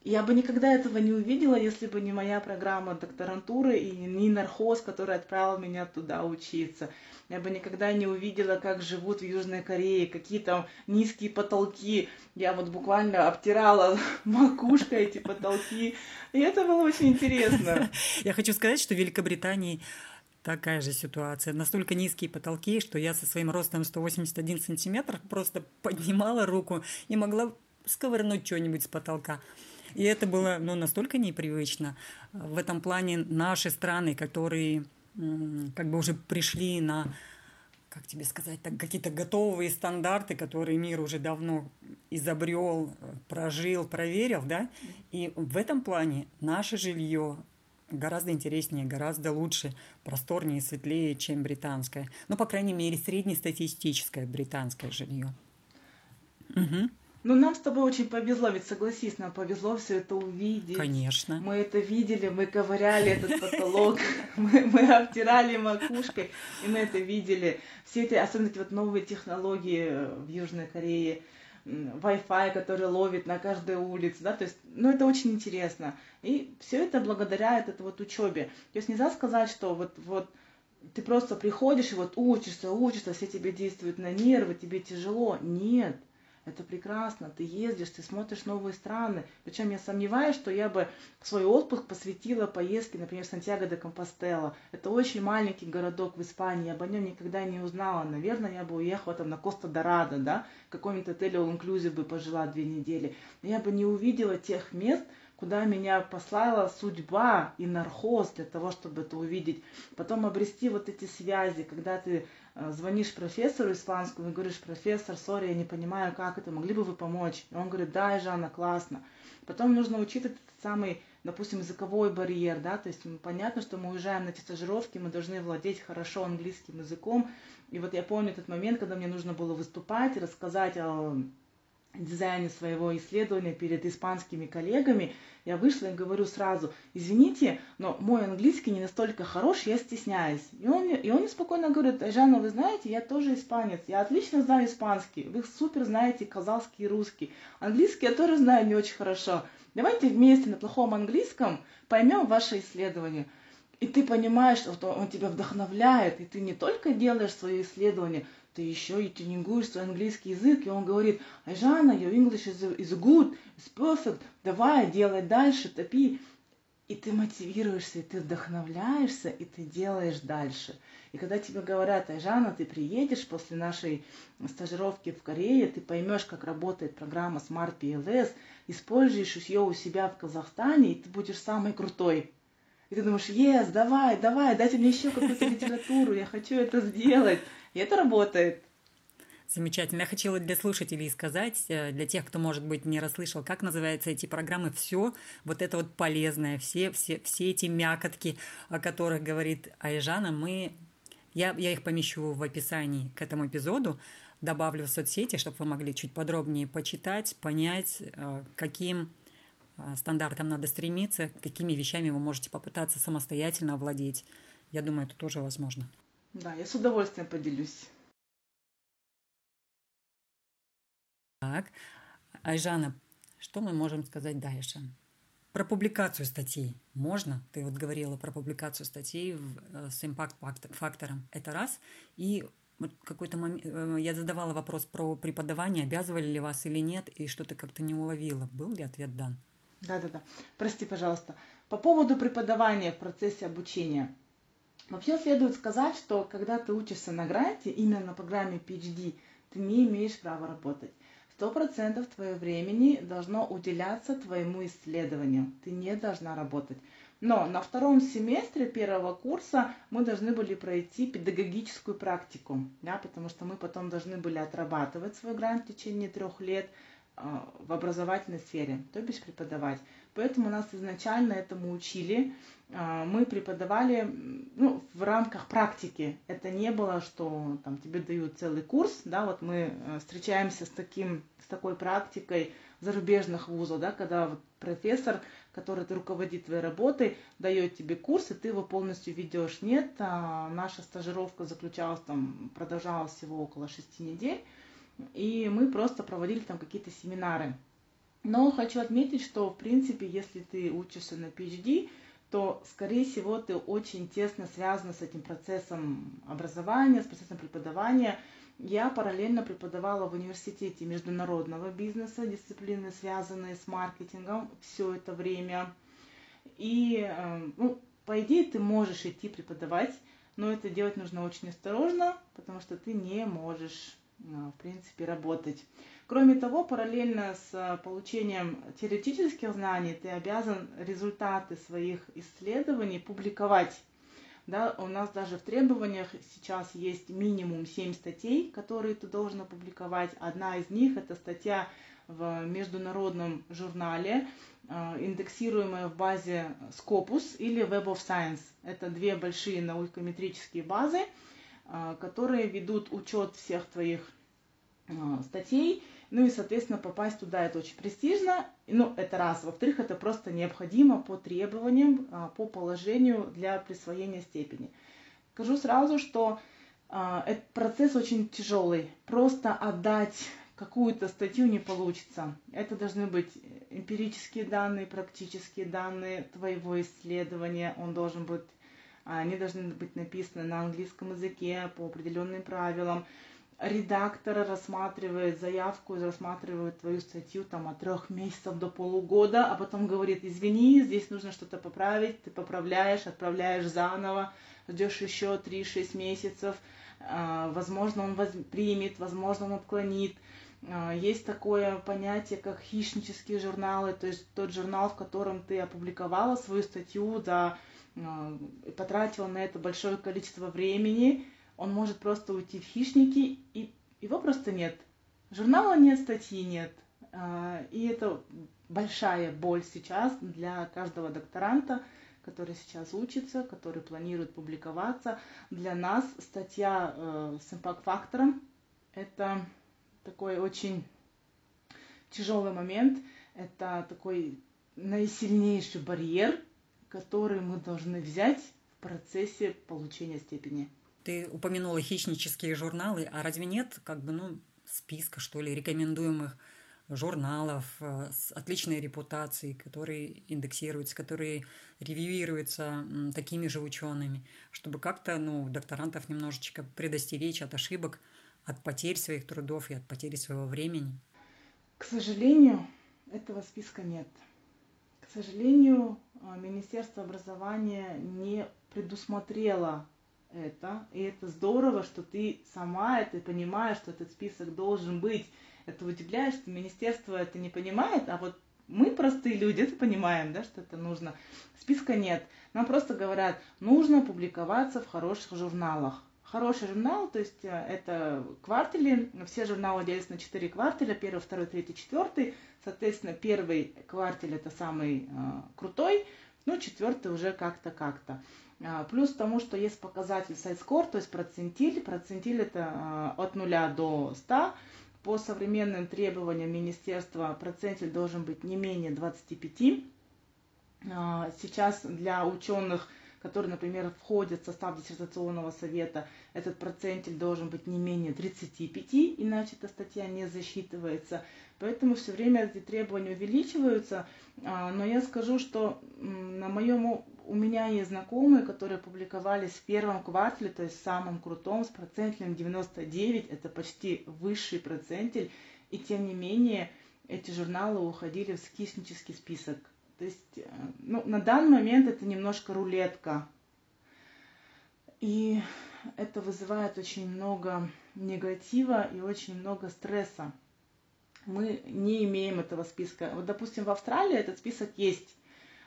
Я бы никогда этого не увидела, если бы не моя программа докторантуры и не нархоз, который отправил меня туда учиться. Я бы никогда не увидела, как живут в Южной Корее, какие там низкие потолки. Я вот буквально обтирала <laughs> макушкой эти потолки. И это было очень интересно. <laughs> Я хочу сказать, что в Великобритании такая же ситуация. Настолько низкие потолки, что я со своим ростом 181 сантиметр просто поднимала руку и могла сковырнуть что-нибудь с потолка. И это было ну, настолько непривычно. В этом плане наши страны, которые как бы уже пришли на, как тебе сказать, так, какие-то готовые стандарты, которые мир уже давно изобрел, прожил, проверил, да, и в этом плане наше жилье гораздо интереснее, гораздо лучше, просторнее, светлее, чем британское. Ну, по крайней мере, среднестатистическое британское жилье. Угу. Ну, нам с тобой очень повезло, ведь согласись, нам повезло все это увидеть. Конечно. Мы это видели, мы ковыряли <laughs> этот потолок, <laughs> мы, мы обтирали макушкой, и мы это видели. Все эти, особенно эти вот новые технологии в Южной Корее, Wi-Fi, который ловит на каждой улице, да, то есть, ну, это очень интересно. И все это благодаря этой вот учебе. То есть нельзя сказать, что вот, вот ты просто приходишь и вот учишься, учишься, все тебе действуют на нервы, тебе тяжело. Нет, это прекрасно, ты ездишь, ты смотришь новые страны. Причем я сомневаюсь, что я бы свой отпуск посвятила поездке, например, Сантьяго де Компостела. Это очень маленький городок в Испании, я бы о нем никогда не узнала. Наверное, я бы уехала там на Коста Дорадо, да, в каком-нибудь отеле All Inclusive бы пожила две недели. Но я бы не увидела тех мест, куда меня послала судьба и нархоз для того, чтобы это увидеть. Потом обрести вот эти связи, когда ты звонишь профессору испанскому и говоришь, профессор, сори, я не понимаю, как это, могли бы вы помочь? И он говорит, да, Жанна, классно. Потом нужно учитывать этот самый, допустим, языковой барьер, да, то есть понятно, что мы уезжаем на эти стажировки, мы должны владеть хорошо английским языком. И вот я помню этот момент, когда мне нужно было выступать и рассказать о дизайне своего исследования перед испанскими коллегами, я вышла и говорю сразу, извините, но мой английский не настолько хорош, я стесняюсь. И он, и он спокойно говорит, Жанна, вы знаете, я тоже испанец, я отлично знаю испанский, вы супер знаете казахский и русский. Английский я тоже знаю не очень хорошо. Давайте вместе на плохом английском поймем ваше исследование. И ты понимаешь, что он тебя вдохновляет, и ты не только делаешь свое исследование, ты еще и тренингуешь свой английский язык, и он говорит, Айжана, your English is, is good, is perfect, давай, делай дальше, топи. И ты мотивируешься, и ты вдохновляешься, и ты делаешь дальше. И когда тебе говорят, Айжана, ты приедешь после нашей стажировки в Корее, ты поймешь, как работает программа Smart PLS, используешь ее у себя в Казахстане, и ты будешь самый крутой. И ты думаешь, yes, давай, давай, дайте мне еще какую-то литературу, я хочу это сделать. И это работает. Замечательно. Я хотела для слушателей сказать, э, для тех, кто, может быть, не расслышал, как называются эти программы, все вот это вот полезное, все, все, все эти мякотки, о которых говорит Айжана, мы, я, я их помещу в описании к этому эпизоду, добавлю в соцсети, чтобы вы могли чуть подробнее почитать, понять, э, каким э, стандартам надо стремиться, какими вещами вы можете попытаться самостоятельно овладеть. Я думаю, это тоже возможно. Да, я с удовольствием поделюсь. Так, Айжана, что мы можем сказать дальше? Про публикацию статей можно? Ты вот говорила про публикацию статей э, с импакт-фактором. Это раз. И вот какой-то момент э, я задавала вопрос про преподавание, обязывали ли вас или нет, и что-то как-то не уловила. Был ли ответ дан? Да-да-да. Прости, пожалуйста. По поводу преподавания в процессе обучения. Вообще следует сказать, что когда ты учишься на гранте, именно на программе PhD, ты не имеешь права работать. Сто процентов твоего времени должно уделяться твоему исследованию. Ты не должна работать. Но на втором семестре первого курса мы должны были пройти педагогическую практику, да, потому что мы потом должны были отрабатывать свой грант в течение трех лет, в образовательной сфере, то бишь преподавать. Поэтому нас изначально этому учили. А, мы преподавали ну, в рамках практики. Это не было, что там, тебе дают целый курс. Да, вот мы э, встречаемся с, таким, с такой практикой зарубежных вузов, да, когда вот профессор, который руководит твоей работой, дает тебе курс, и ты его полностью ведешь. Нет, а наша стажировка заключалась там, продолжалась всего около шести недель, и мы просто проводили там какие-то семинары. Но хочу отметить, что, в принципе, если ты учишься на PhD, то, скорее всего, ты очень тесно связана с этим процессом образования, с процессом преподавания. Я параллельно преподавала в университете международного бизнеса, дисциплины, связанные с маркетингом, все это время. И, э, ну, по идее, ты можешь идти преподавать, но это делать нужно очень осторожно, потому что ты не можешь, э, в принципе, работать. Кроме того, параллельно с э, получением теоретических знаний ты обязан результаты своих исследований публиковать. Да, у нас даже в требованиях сейчас есть минимум 7 статей, которые ты должен опубликовать. Одна из них это статья в международном журнале, э, индексируемая в базе Scopus или Web of Science. Это две большие наукометрические базы, э, которые ведут учет всех твоих статей ну и, соответственно, попасть туда это очень престижно. Ну, это раз. Во-вторых, это просто необходимо по требованиям, а, по положению для присвоения степени. Скажу сразу, что а, этот процесс очень тяжелый. Просто отдать какую-то статью не получится. Это должны быть эмпирические данные, практические данные твоего исследования. Он должен быть, они должны быть написаны на английском языке по определенным правилам редактор рассматривает заявку, рассматривает твою статью там от трех месяцев до полугода, а потом говорит, извини, здесь нужно что-то поправить, ты поправляешь, отправляешь заново, ждешь еще 3-6 месяцев, а, возможно, он примет, возможно, он отклонит. А, есть такое понятие, как хищнические журналы, то есть тот журнал, в котором ты опубликовала свою статью, да, а, потратила на это большое количество времени, он может просто уйти в хищники, и его просто нет. Журнала нет, статьи нет. А, и это большая боль сейчас для каждого докторанта, который сейчас учится, который планирует публиковаться. Для нас статья э, с импакт-фактором – это такой очень тяжелый момент, это такой наисильнейший барьер, который мы должны взять в процессе получения степени. Ты упомянула хищнические журналы, а разве нет как бы, ну, списка, что ли, рекомендуемых журналов э, с отличной репутацией, которые индексируются, которые ревьюируются такими же учеными, чтобы как-то ну, докторантов немножечко предостеречь от ошибок, от потерь своих трудов и от потери своего времени? К сожалению, этого списка нет. К сожалению, э, Министерство образования не предусмотрело это, и это здорово, что ты сама это понимаешь, что этот список должен быть. Это удивляет, что министерство это не понимает, а вот мы, простые люди, это понимаем, да, что это нужно. Списка нет. Нам просто говорят, нужно публиковаться в хороших журналах. Хороший журнал, то есть э, это квартали, все журналы делятся на четыре кварталя, первый, второй, третий, четвертый. Соответственно, первый кварталь это самый э, крутой, ну, четвертый уже как-то, как-то. А, плюс тому, что есть показатель сайт-скор, то есть процентиль. Процентиль это а, от 0 до 100. По современным требованиям министерства процентиль должен быть не менее 25. А, сейчас для ученых, которые, например, входят в состав диссертационного совета, этот процентиль должен быть не менее 35, иначе эта статья не засчитывается. Поэтому все время эти требования увеличиваются. Но я скажу, что на моем у меня есть знакомые, которые публиковались в первом квартале, то есть самом крутом, с процентилем 99, это почти высший процентиль, и тем не менее эти журналы уходили в скиснический список. То есть, э, ну, на данный момент это немножко рулетка. И это вызывает очень много негатива и очень много стресса. Мы не имеем этого списка. Вот, допустим, в Австралии этот список есть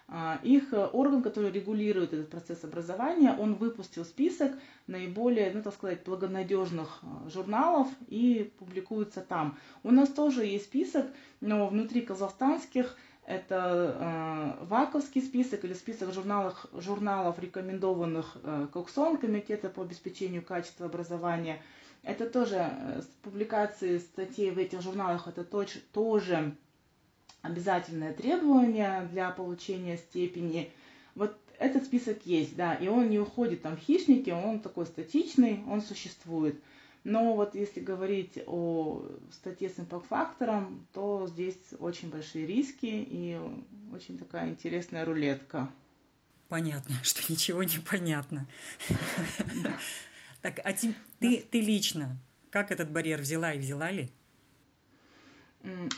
а, их орган, который регулирует этот процесс образования, он выпустил список наиболее, ну так сказать, благонадежных а, журналов и публикуется там. У нас тоже есть список, но внутри казахстанских это э, ВАКовский список или список журналов, журналов рекомендованных э, КОКСОН, Комитета по обеспечению качества образования. Это тоже э, публикации статей в этих журналах, это тоже обязательное требование для получения степени. Вот этот список есть, да, и он не уходит там в хищники, он такой статичный, он существует. Но вот если говорить о статье с импакт-фактором, то здесь очень большие риски и очень такая интересная рулетка. Понятно, <laughs> что ничего не понятно. Так, а ты, ты лично как этот барьер взяла и взяла ли?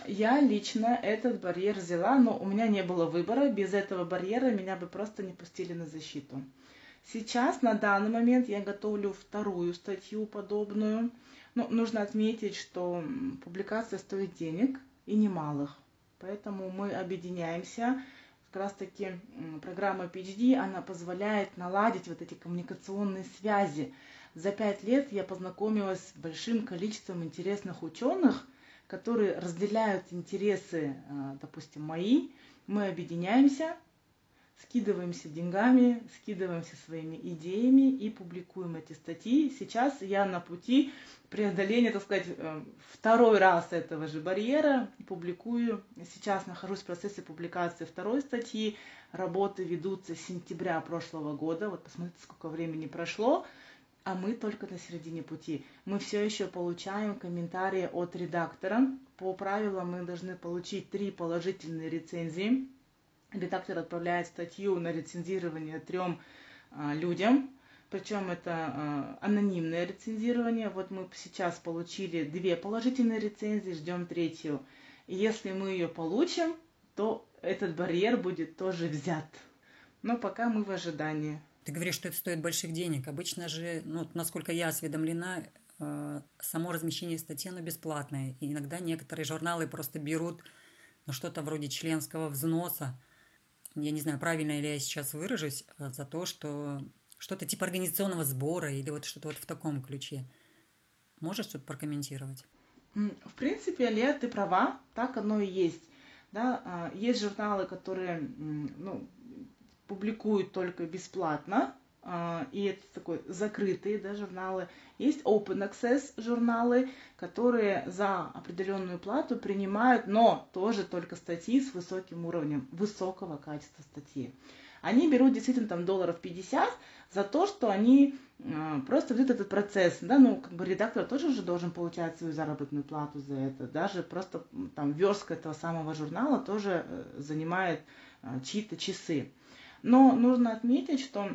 Я лично этот барьер взяла, но у меня не было выбора. Без этого барьера меня бы просто не пустили на защиту. Сейчас, на данный момент, я готовлю вторую статью подобную. Но нужно отметить, что публикация стоит денег и немалых. Поэтому мы объединяемся. Как раз таки программа PhD, она позволяет наладить вот эти коммуникационные связи. За пять лет я познакомилась с большим количеством интересных ученых, которые разделяют интересы, э, допустим, мои. Мы объединяемся, скидываемся деньгами, скидываемся своими идеями и публикуем эти статьи. Сейчас я на пути преодоления, так сказать, э, второй раз этого же барьера, публикую. Сейчас нахожусь в процессе публикации второй статьи. Работы ведутся с сентября прошлого года. Вот посмотрите, сколько времени прошло. А мы только на середине пути. Мы все еще получаем комментарии от редактора. По правилам мы должны получить три положительные рецензии редактор отправляет статью на рецензирование трем а, людям, причем это а, анонимное рецензирование. Вот мы сейчас получили две положительные рецензии, ждем третью. И если мы ее получим, то этот барьер будет тоже взят. Но пока мы в ожидании. Ты говоришь, что это стоит больших денег. Обычно же, ну, насколько я осведомлена, э, само размещение статьи, оно бесплатное. И иногда некоторые журналы просто берут ну, что-то вроде членского взноса, я не знаю, правильно ли я сейчас выражусь, э, за то, что что-то типа организационного сбора или вот что-то вот в таком ключе. Можешь что-то прокомментировать? В принципе, Алия, ты права, так оно и есть. Да, а, есть журналы, которые ну, публикуют только бесплатно, а, и это такой закрытые да, журналы. Есть open access журналы, которые за определенную плату принимают, но тоже только статьи с высоким уровнем, высокого качества статьи. Они берут действительно там долларов 50 за то, что они э, просто ведут этот процесс, да, ну, как бы редактор тоже же должен получать свою заработную плату за это, даже просто там верстка этого самого журнала тоже э, занимает э, чьи-то часы. Но нужно отметить, что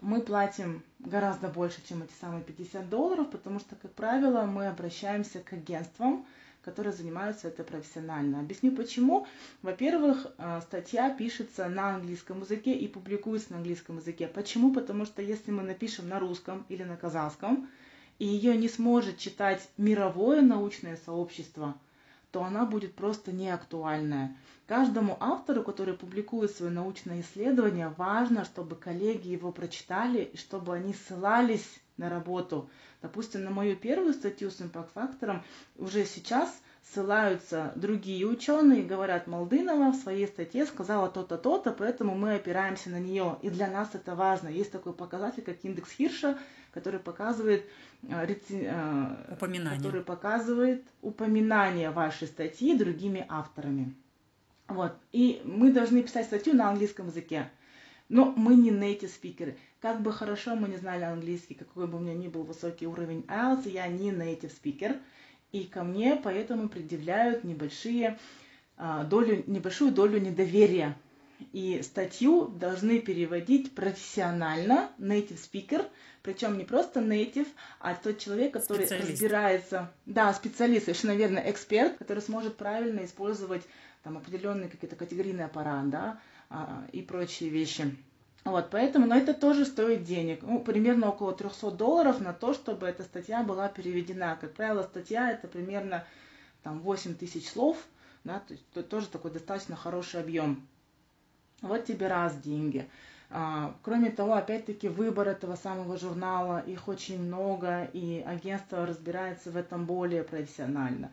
мы платим гораздо больше, чем эти самые 50 долларов, потому что, как правило, мы обращаемся к агентствам, которые занимаются это профессионально. Объясню почему. Во-первых, э, статья пишется на английском языке и публикуется на английском языке. Почему? Потому что если мы напишем на русском или на казахском, и ее не сможет читать мировое научное сообщество – то она будет просто неактуальная. Каждому автору, который публикует свое научное исследование, важно, чтобы коллеги его прочитали и чтобы они ссылались на работу. Допустим, на мою первую статью с импакт-фактором уже сейчас ссылаются другие ученые говорят, Молдынова в своей статье сказала то-то, то-то, поэтому мы опираемся на нее. И для нас это важно. Есть такой показатель, как индекс Хирша, который показывает, э, э, упоминание. который показывает упоминание вашей статьи другими авторами. Вот. И мы должны писать статью на английском языке. Но мы не native спикеры. Как бы хорошо мы не знали английский, какой бы у меня ни был высокий уровень IELTS, я не native спикер. И ко мне поэтому предъявляют небольшие, а, долю, небольшую долю недоверия и статью должны переводить профессионально, native speaker, причем не просто native, а тот человек, который специалист. разбирается, да, специалист, совершенно верно, эксперт, который сможет правильно использовать там определенный какие-то категорийный аппарат, да, а, и прочие вещи. Вот, поэтому, но это тоже стоит денег. Ну, примерно около 300 долларов на то, чтобы эта статья была переведена. Как правило, статья это примерно там 8 тысяч слов, да, то есть тоже такой достаточно хороший объем. Вот тебе раз деньги. А, кроме того, опять-таки, выбор этого самого журнала, их очень много, и агентство разбирается в этом более профессионально.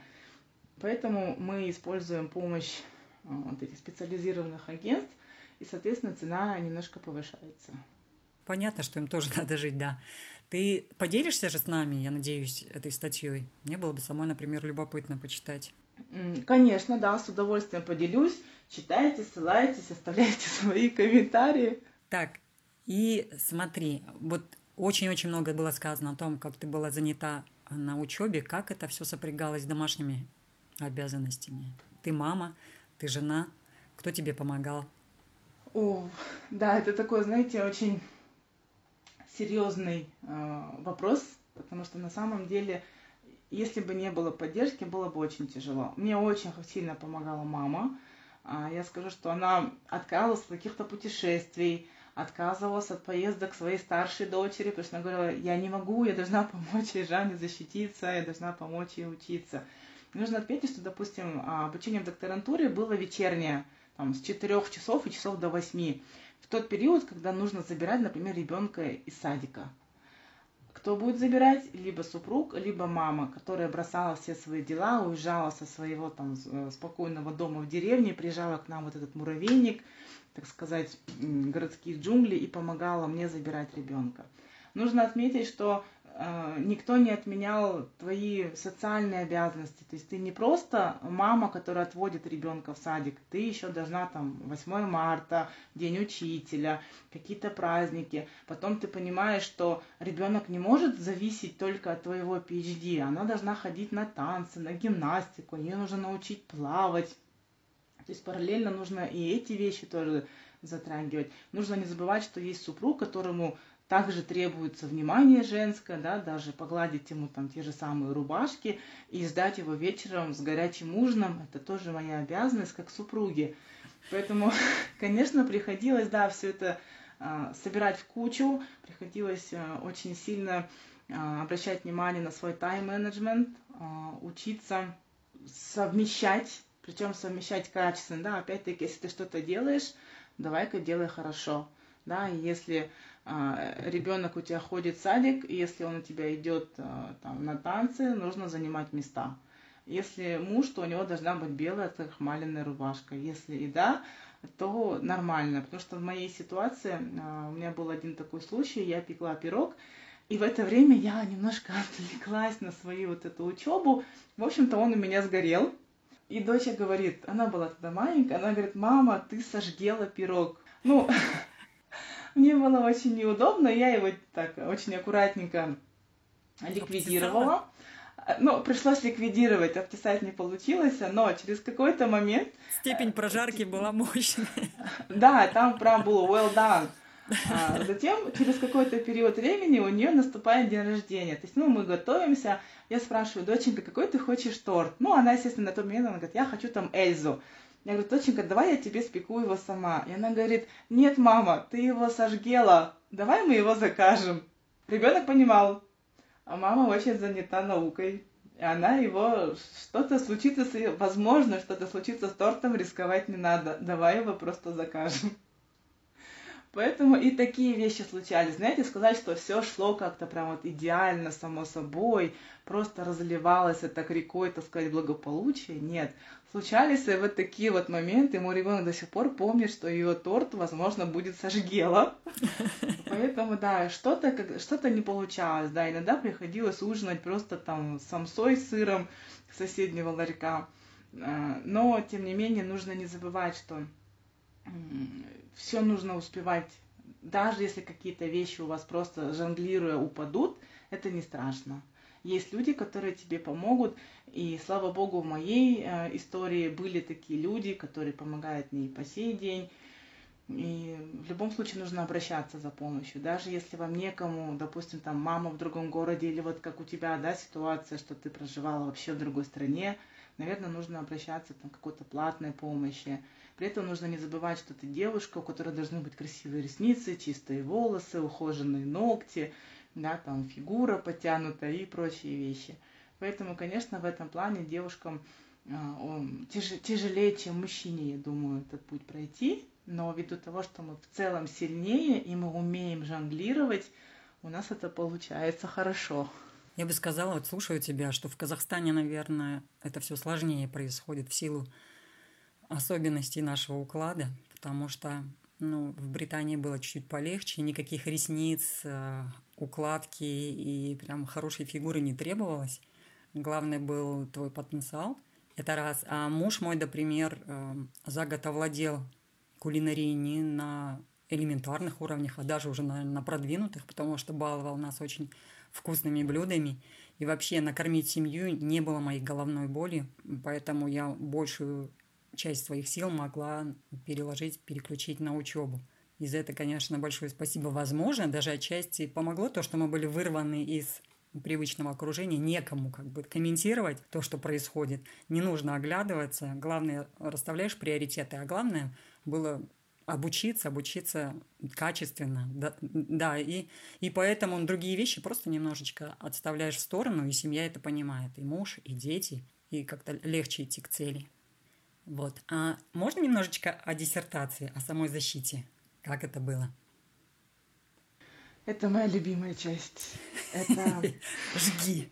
Поэтому мы используем помощь а, вот этих специализированных агентств, и, соответственно, цена немножко повышается. Понятно, что им тоже <laughs> надо жить, да. Ты поделишься же с нами, я надеюсь, этой статьей? Мне было бы самой, например, любопытно почитать. Конечно, да, с удовольствием поделюсь. Читайте, ссылайтесь, оставляйте <laughs> свои комментарии. Так, и смотри, вот очень-очень много было сказано о том, как ты была занята на учебе, как это все сопрягалось с домашними обязанностями. Ты мама, ты жена, кто тебе помогал? О, да, это такой, знаете, очень серьезный э, вопрос, потому что на самом деле, если бы не было поддержки, было бы очень тяжело. Мне очень сильно помогала мама. Э, я скажу, что она отказывалась от каких-то путешествий, отказывалась от поездок к своей старшей дочери, потому что она говорила, я не могу, я должна <laughs> помочь ей Жанне защититься, я должна помочь ей учиться. Нужно отметить, что, допустим, а, обучение в докторантуре было вечернее, там, с 4 часов и часов до 8 в тот период, когда нужно забирать, например, ребенка из садика. Кто будет забирать? Либо супруг, либо мама, которая бросала все свои дела, уезжала со своего там э, спокойного дома в деревне, приезжала к нам вот этот муравейник, так сказать, городские джунгли и помогала мне забирать ребенка. Нужно отметить, что никто не отменял твои социальные обязанности. То есть ты не просто мама, которая отводит ребенка в садик, ты еще должна там 8 марта, День учителя, какие-то праздники. Потом ты понимаешь, что ребенок не может зависеть только от твоего PhD. Она должна ходить на танцы, на гимнастику, ее нужно научить плавать. То есть параллельно нужно и эти вещи тоже затрагивать. Нужно не забывать, что есть супруг, которому также требуется внимание женское, да, даже погладить ему там те же самые рубашки и ждать его вечером с горячим ужином. Это тоже моя обязанность как супруги. Поэтому, <laughs> конечно, приходилось, да, все это э, собирать в кучу, приходилось э, очень сильно э, обращать внимание на свой тайм-менеджмент, э, учиться совмещать, причем совмещать качественно, да, опять-таки, если ты что-то делаешь, давай-ка делай хорошо, да, если а, ребенок у тебя ходит в садик, если он у тебя идет а, там, на танцы, нужно занимать места. Если муж, то у него должна быть белая крахмаленная рубашка. Если и да, то нормально. Потому что в моей ситуации а, у меня был один такой случай, я пекла пирог, и в это время я немножко <laughs> отвлеклась на свою вот эту учебу. В общем-то, он у меня сгорел. И дочь говорит, она была тогда маленькая, она говорит, мама, ты сожгела пирог. Ну, <laughs> мне было очень неудобно, я его так очень аккуратненько ликвидировала. Ну, пришлось ликвидировать, обтесать не получилось, но через какой-то момент... Степень прожарки была мощная. <laughs> Да, там прям было well done. А затем, через какой-то период времени у нее наступает день рождения. То есть, ну, мы готовимся. Я спрашиваю, доченька, какой ты хочешь торт? Ну, она, естественно, на тот момент, она говорит, я хочу там Эльзу. Я говорю, доченька, давай я тебе спеку его сама. И она говорит, нет, мама, ты его сожгела, давай мы его закажем. Ребенок понимал, а мама очень занята наукой. И она его, что-то случится, возможно, что-то случится с тортом, рисковать не надо. Давай его просто закажем. Поэтому и такие вещи случались. Знаете, сказать, что все шло как-то прям вот идеально, само собой, просто разливалось это к рекой, так сказать, благополучие. Нет. Случались вот такие вот моменты. Мой ребенок до сих пор помнит, что ее торт, возможно, будет сожгела. <laughs> Поэтому, да, что-то что-то не получалось. Да, иногда приходилось ужинать просто там самсой с сыром соседнего ларька. А, но, тем не менее, нужно не забывать, что все нужно успевать. Даже если какие-то вещи у вас просто жонглируя упадут, это не страшно. Есть люди, которые тебе помогут, и слава богу, в моей э, истории были такие люди, которые помогают мне и по сей день. И в любом случае нужно обращаться за помощью. Даже если вам некому, допустим, там мама в другом городе, или вот как у тебя, да, ситуация, что ты проживала вообще в другой стране, наверное, нужно обращаться там, к какой-то платной помощи. При этом нужно не забывать, что ты девушка, у которой должны быть красивые ресницы, чистые волосы, ухоженные ногти, да, там фигура потянутая и прочие вещи. Поэтому, конечно, в этом плане девушкам а, тяжелее, чем мужчине, я думаю, этот путь пройти. Но ввиду того, что мы в целом сильнее и мы умеем жонглировать, у нас это получается хорошо. Я бы сказала, вот слушаю тебя, что в Казахстане, наверное, это все сложнее происходит в силу особенностей нашего уклада, потому что ну, в Британии было чуть-чуть полегче, никаких ресниц, э, укладки и прям хорошей фигуры не требовалось. Главное был твой потенциал. Это раз. А муж мой, например, э, за год овладел кулинарией не на элементарных уровнях, а даже уже на, на продвинутых, потому что баловал нас очень вкусными блюдами. И вообще накормить семью не было моей головной боли, поэтому я большую часть своих сил могла переложить, переключить на учебу. И за это, конечно, большое спасибо. Возможно, даже отчасти помогло то, что мы были вырваны из привычного окружения, некому как бы комментировать то, что происходит. Не нужно оглядываться. Главное, расставляешь приоритеты. А главное было обучиться, обучиться качественно. Да, да и, и поэтому другие вещи просто немножечко отставляешь в сторону, и семья это понимает. И муж, и дети, и как-то легче идти к цели. Вот. А можно немножечко о диссертации, о самой защите? Как это было? Это моя любимая часть. Это... <laughs> Жги.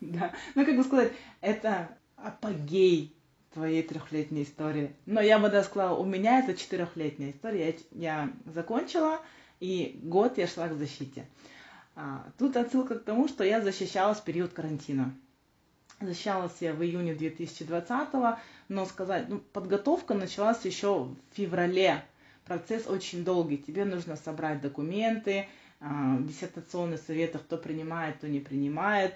Да. Ну, как бы сказать, это апогей твоей трехлетней истории. Но я бы даже сказала, у меня это четырехлетняя история. Я, я закончила, и год я шла к защите. А, тут отсылка к тому, что я защищалась в период карантина. Защищалась я в июне 2020, но сказать, ну, подготовка началась еще в феврале. Процесс очень долгий. Тебе нужно собрать документы, а, диссертационный совет, кто принимает, кто не принимает.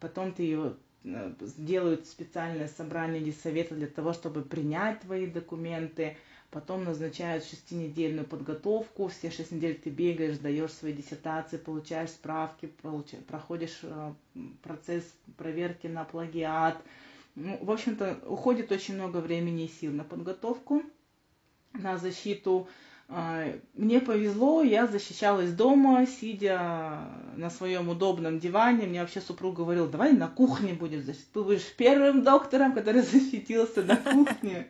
Потом ты Э, делают специальное собрание или совета для того, чтобы принять твои документы, потом назначают шестинедельную подготовку, все шесть недель ты бегаешь, даешь свои диссертации, получаешь справки, проходишь э, процесс проверки на плагиат. Ну, в общем-то, уходит очень много времени и сил на подготовку, на защиту а, мне повезло, я защищалась дома, сидя на своем удобном диване. Мне вообще супруг говорил, давай на кухне будет защищать. Ты будешь первым доктором, который <laughs> защитился на кухне.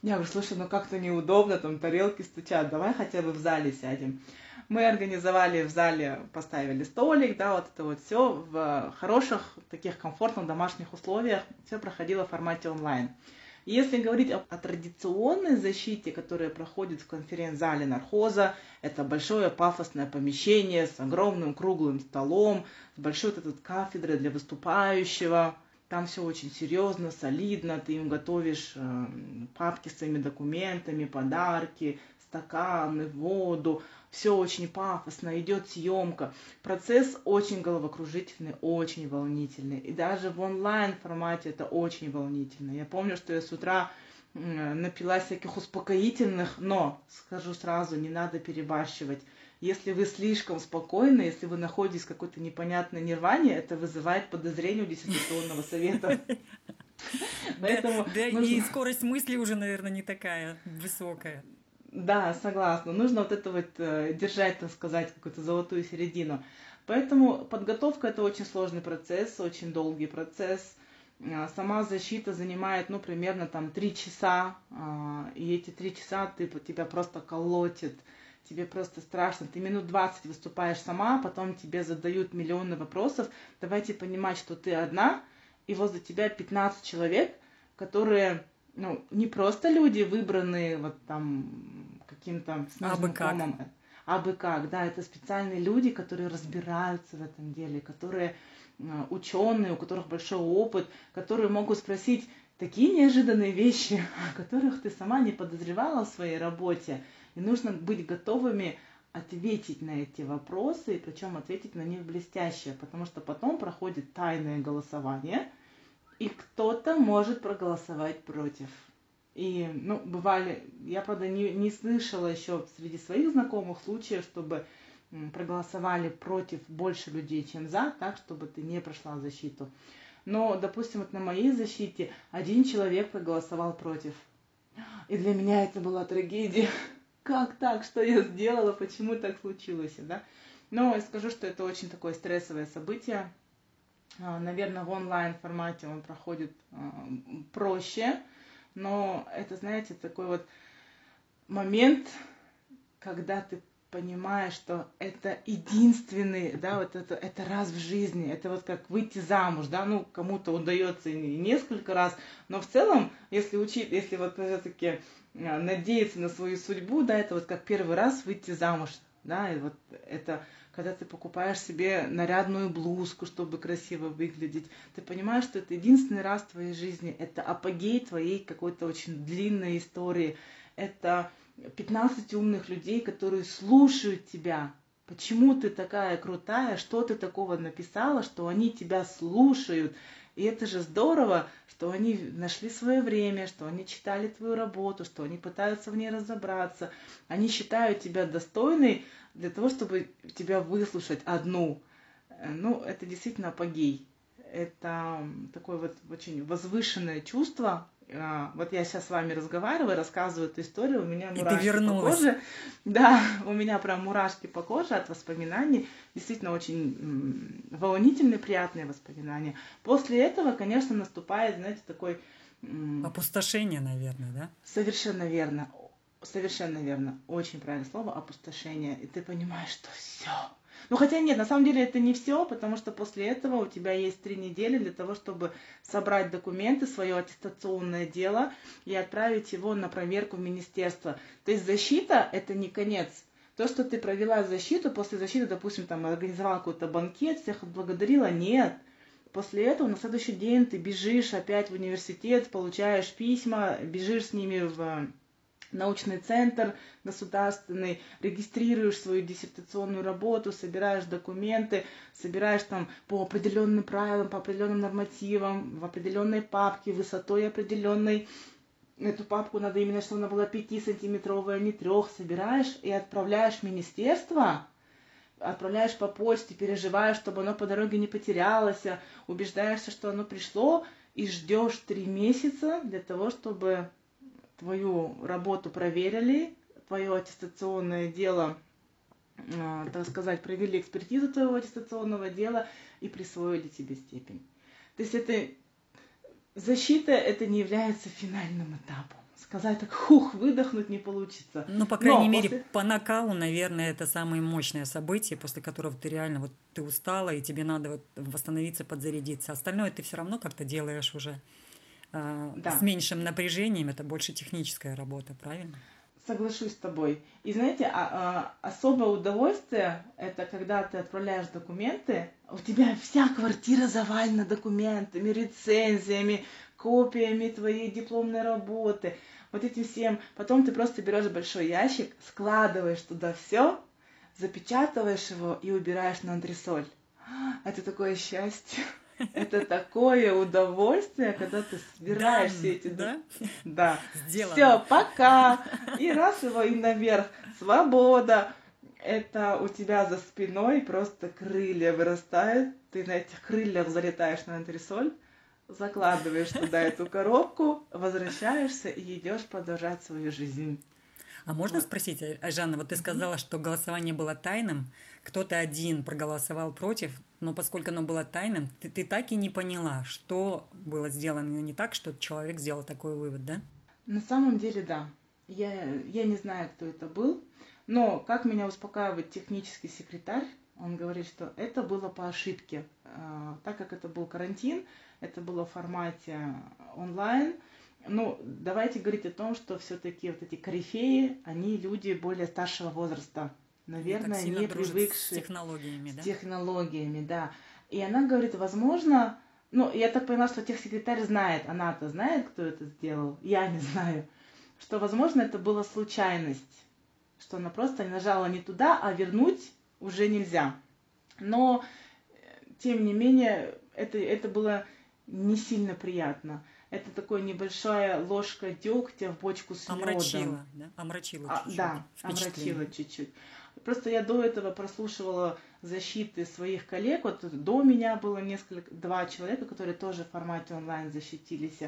Я говорю, слушай, ну как-то неудобно, там тарелки стучат, давай хотя бы в зале сядем. Мы организовали в зале, поставили столик, да, вот это вот все в хороших, таких комфортных домашних условиях. Все проходило в формате онлайн. Если говорить о, о традиционной защите, которая проходит в конференц-зале нархоза, это большое пафосное помещение с огромным круглым столом, с большой вот этой кафедрой для выступающего. Там все очень серьезно, солидно, ты им готовишь э, папки с своими документами, подарки, стаканы, воду, все очень пафосно, идет съемка. Процесс очень головокружительный, очень волнительный. И даже в онлайн формате это очень волнительно. Я помню, что я с утра напилась всяких успокоительных, но, скажу сразу, не надо перебарщивать. Если вы слишком спокойны, если вы находитесь в какой-то непонятной нирване, это вызывает подозрение у диссертационного совета. Поэтому да, нужно... и скорость мысли уже, наверное, не такая высокая. Да, согласна. Нужно вот это вот э, держать, так сказать, какую-то золотую середину. Поэтому подготовка это очень сложный процесс, очень долгий процесс. А, сама защита занимает, ну, примерно там три часа, а, и эти три часа ты, тебя просто колотит, тебе просто страшно. Ты минут 20 выступаешь сама, потом тебе задают миллионы вопросов. Давайте понимать, что ты одна, и возле тебя 15 человек, которые ну, не просто люди, выбранные вот там каким-то снежным комом. А бы как, да, это специальные люди, которые разбираются в этом деле, которые э, ученые, у которых большой опыт, которые могут спросить такие неожиданные вещи, <laughs> о которых ты сама не подозревала в своей работе. И нужно быть готовыми ответить на эти вопросы, и причем ответить на них блестяще, потому что потом проходит тайное голосование – и кто-то может проголосовать против. И, ну, бывали, я, правда, не, не слышала еще среди своих знакомых случаев, чтобы проголосовали против больше людей, чем за, так, чтобы ты не прошла защиту. Но, допустим, вот на моей защите один человек проголосовал против. И для меня это была трагедия. <laughs> Как так? Что я сделала? Почему так случилось? Да? Но я скажу, что это очень такое стрессовое событие. А, наверное, в онлайн формате он проходит а, проще, но это, знаете, такой вот момент, когда ты понимаешь, что это единственный, да, вот это, это раз в жизни, это вот как выйти замуж, да, ну, кому-то удается и несколько раз, но в целом, если учить, если вот все-таки а, надеяться на свою судьбу, да, это вот как первый раз выйти замуж, да, и вот это когда ты покупаешь себе нарядную блузку, чтобы красиво выглядеть, ты понимаешь, что это единственный раз в твоей жизни, это апогей твоей какой-то очень длинной истории, это 15 умных людей, которые слушают тебя, почему ты такая крутая, что ты такого написала, что они тебя слушают. И это же здорово, что они нашли свое время, что они читали твою работу, что они пытаются в ней разобраться. Они считают тебя достойной для того, чтобы тебя выслушать одну, э, ну, это действительно апогей. Это такое вот очень возвышенное чувство. А, вот я сейчас с вами разговариваю, рассказываю эту историю, у меня мурашки по коже. Да, <laughs> у меня прям мурашки по коже от воспоминаний. Действительно очень волнительные, приятные воспоминания. После этого, конечно, наступает, знаете, такой... Опустошение, наверное, да? Совершенно верно. Совершенно верно. Очень правильное слово опустошение. И ты понимаешь, что все. Ну хотя нет, на самом деле это не все, потому что после этого у тебя есть три недели для того, чтобы собрать документы, свое аттестационное дело и отправить его на проверку в министерство. То есть защита это не конец. То, что ты провела защиту, после защиты, допустим, там организовала какой-то банкет, всех отблагодарила, нет. После этого на следующий день ты бежишь опять в университет, получаешь письма, бежишь с ними в научный центр государственный, регистрируешь свою диссертационную работу, собираешь документы, собираешь там по определенным правилам, по определенным нормативам, в определенной папке, высотой определенной. Эту папку надо именно, чтобы она была 5-сантиметровая, а не трех, собираешь и отправляешь в министерство, отправляешь по почте, переживаешь, чтобы оно по дороге не потерялось, убеждаешься, что оно пришло, и ждешь три месяца для того, чтобы твою работу проверили, твое аттестационное дело, а, так сказать, провели экспертизу твоего аттестационного дела и присвоили тебе степень. То есть это защита это не является финальным этапом. Сказать так, хух, выдохнуть не получится. Ну, по крайней Но мере, после... по накалу, наверное, это самое мощное событие, после которого ты реально вот ты устала, и тебе надо вот восстановиться, подзарядиться. Остальное ты все равно как-то делаешь уже да. с меньшим напряжением, это больше техническая работа, правильно? Соглашусь с тобой. И знаете, а, а, особое удовольствие это когда ты отправляешь документы, у тебя вся квартира завалена документами, рецензиями, копиями твоей дипломной работы, вот этим всем. Потом ты просто берешь большой ящик, складываешь туда все, запечатываешь его и убираешь на антресоль. Это такое счастье. Это такое удовольствие, когда ты собираешь все эти... Да? Да. Сделано. Все, пока. И раз его и наверх. Свобода. Это у тебя за спиной просто крылья вырастают. Ты на этих крыльях залетаешь на антресоль, закладываешь туда эту коробку, возвращаешься и идешь продолжать свою жизнь. А можно вот. спросить, Жанна, вот ты сказала, что голосование было тайным, кто-то один проголосовал против, но поскольку оно было тайным, ты, ты так и не поняла, что было сделано не так, что человек сделал такой вывод, да? На самом деле, да. Я, я не знаю, кто это был, но как меня успокаивает технический секретарь, он говорит, что это было по ошибке. А, так как это был карантин, это было в формате онлайн, ну, давайте говорить о том, что все-таки вот эти корифеи, они люди более старшего возраста, наверное, не привыкшие с технологиями, с да? технологиями, да. И она говорит, возможно, ну, я так поняла, что техсекретарь знает, она-то знает, кто это сделал, я не знаю, что, возможно, это была случайность, что она просто нажала не туда, а вернуть уже нельзя. Но, тем не менее, это, это было не сильно приятно это такой небольшая ложка дегтя в бочку с омрачила, медом. Да? Омрачила а, чуть-чуть. Да, омрачила чуть-чуть. Просто я до этого прослушивала защиты своих коллег. Вот до меня было несколько, два человека, которые тоже в формате онлайн защитились.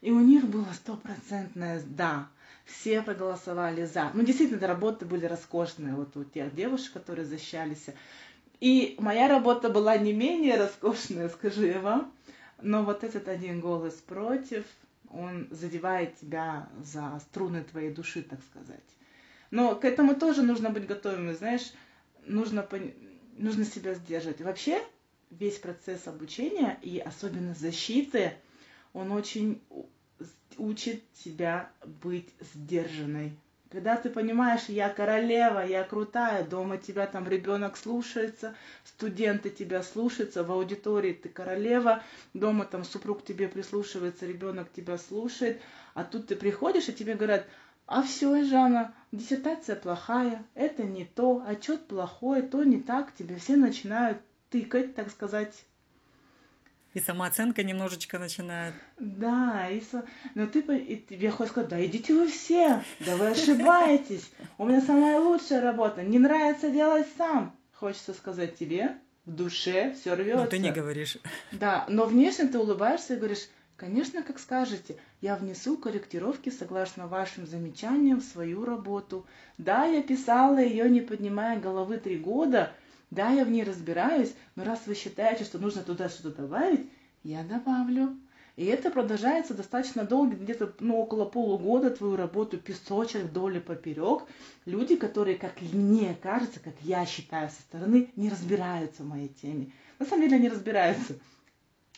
И у них было стопроцентное «да». Все проголосовали «за». Ну, действительно, работы были роскошные. Вот у тех девушек, которые защищались. И моя работа была не менее роскошная, скажу я вам. Но вот этот один голос против, он задевает тебя за струны твоей души, так сказать. Но к этому тоже нужно быть готовым, знаешь, нужно, нужно себя сдерживать. Вообще, весь процесс обучения и особенно защиты, он очень учит тебя быть сдержанной. Когда ты понимаешь, я королева, я крутая, дома тебя там ребенок слушается, студенты тебя слушаются, в аудитории ты королева, дома там супруг тебе прислушивается, ребенок тебя слушает, а тут ты приходишь, и тебе говорят, а все, Жанна, диссертация плохая, это не то, отчет плохой, то не так, тебе все начинают тыкать, так сказать, и самооценка немножечко начинает. Да, и со... но ты и тебе хочешь сказать, да идите вы все, да вы ошибаетесь, у меня самая лучшая работа, не нравится делать сам. Хочется сказать тебе, в душе все рвется. Но ты не говоришь. Да, но внешне ты улыбаешься и говоришь, конечно, как скажете, я внесу корректировки согласно вашим замечаниям в свою работу. Да, я писала ее, не поднимая головы три года, да, я в ней разбираюсь, но раз вы считаете, что нужно туда что-то добавить, я добавлю. И это продолжается достаточно долго, где-то ну, около полугода твою работу песочек вдоль и поперек. Люди, которые, как мне кажется, как я считаю со стороны, не разбираются в моей теме. На самом деле они разбираются.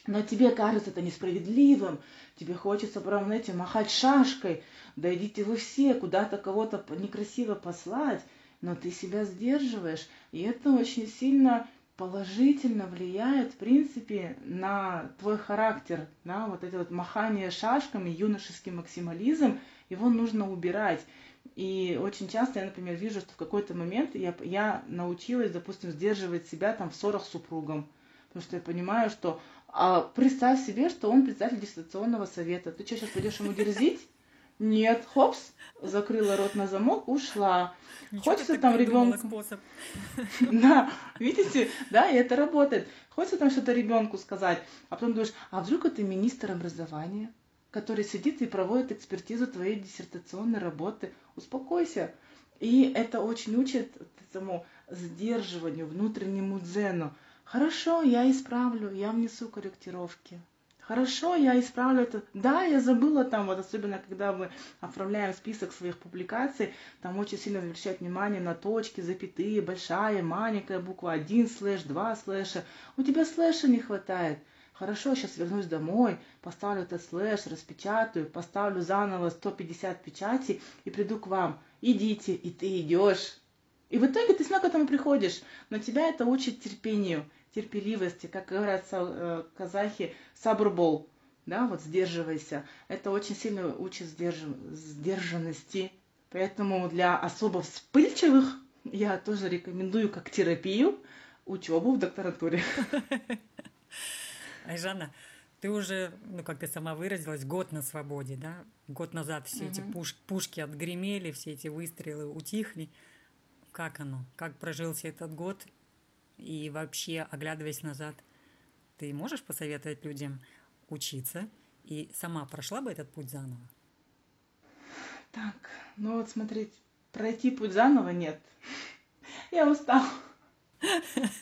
Но тебе кажется это несправедливым, тебе хочется прям, знаете, махать шашкой, да идите вы все, куда-то кого-то некрасиво послать но ты себя сдерживаешь, и это очень сильно положительно влияет, в принципе, на твой характер, да, вот это вот махание шашками, юношеский максимализм, его нужно убирать. И очень часто я, например, вижу, что в какой-то момент я, я научилась, допустим, сдерживать себя там в ссорах с супругом. Потому что я понимаю, что а, представь себе, что он председатель дистанционного совета. Ты что, сейчас пойдешь ему дерзить? Нет, хопс, закрыла рот на замок, ушла. Ничего Хочется там ребенку. <laughs> Да, видите, да, и это работает. Хочется там что-то ребенку сказать, а потом думаешь, а вдруг это министр образования, который сидит и проводит экспертизу твоей диссертационной работы. Успокойся. И это очень учит этому сдерживанию, внутреннему дзену. Хорошо, я исправлю, я внесу корректировки. Хорошо, я исправлю это. Да, я забыла там, вот особенно когда мы оформляем список своих публикаций, там очень сильно обращать внимание на точки, запятые, большая, маленькая буква, один слэш, два слэша. У тебя слэша не хватает. Хорошо, сейчас вернусь домой, поставлю этот слэш, распечатаю, поставлю заново 150 печатей и приду к вам. Идите, и ты идешь. И в итоге ты снова к этому приходишь, но тебя это учит терпению терпеливости, как говорят э, казахи, сабрбол, да, вот сдерживайся. Это очень сильно учит сдерж... сдержанности. Поэтому для особо вспыльчивых я тоже рекомендую как терапию учебу в докторантуре. <laughs> Айжана, ты уже, ну как ты сама выразилась, год на свободе, да? Год назад все угу. эти пуш пушки отгремели, все эти выстрелы утихли. Как оно? Как прожился этот год? И вообще, оглядываясь назад, ты можешь посоветовать людям учиться и сама прошла бы этот путь заново? Так, ну вот смотрите, пройти путь заново нет. Я устала.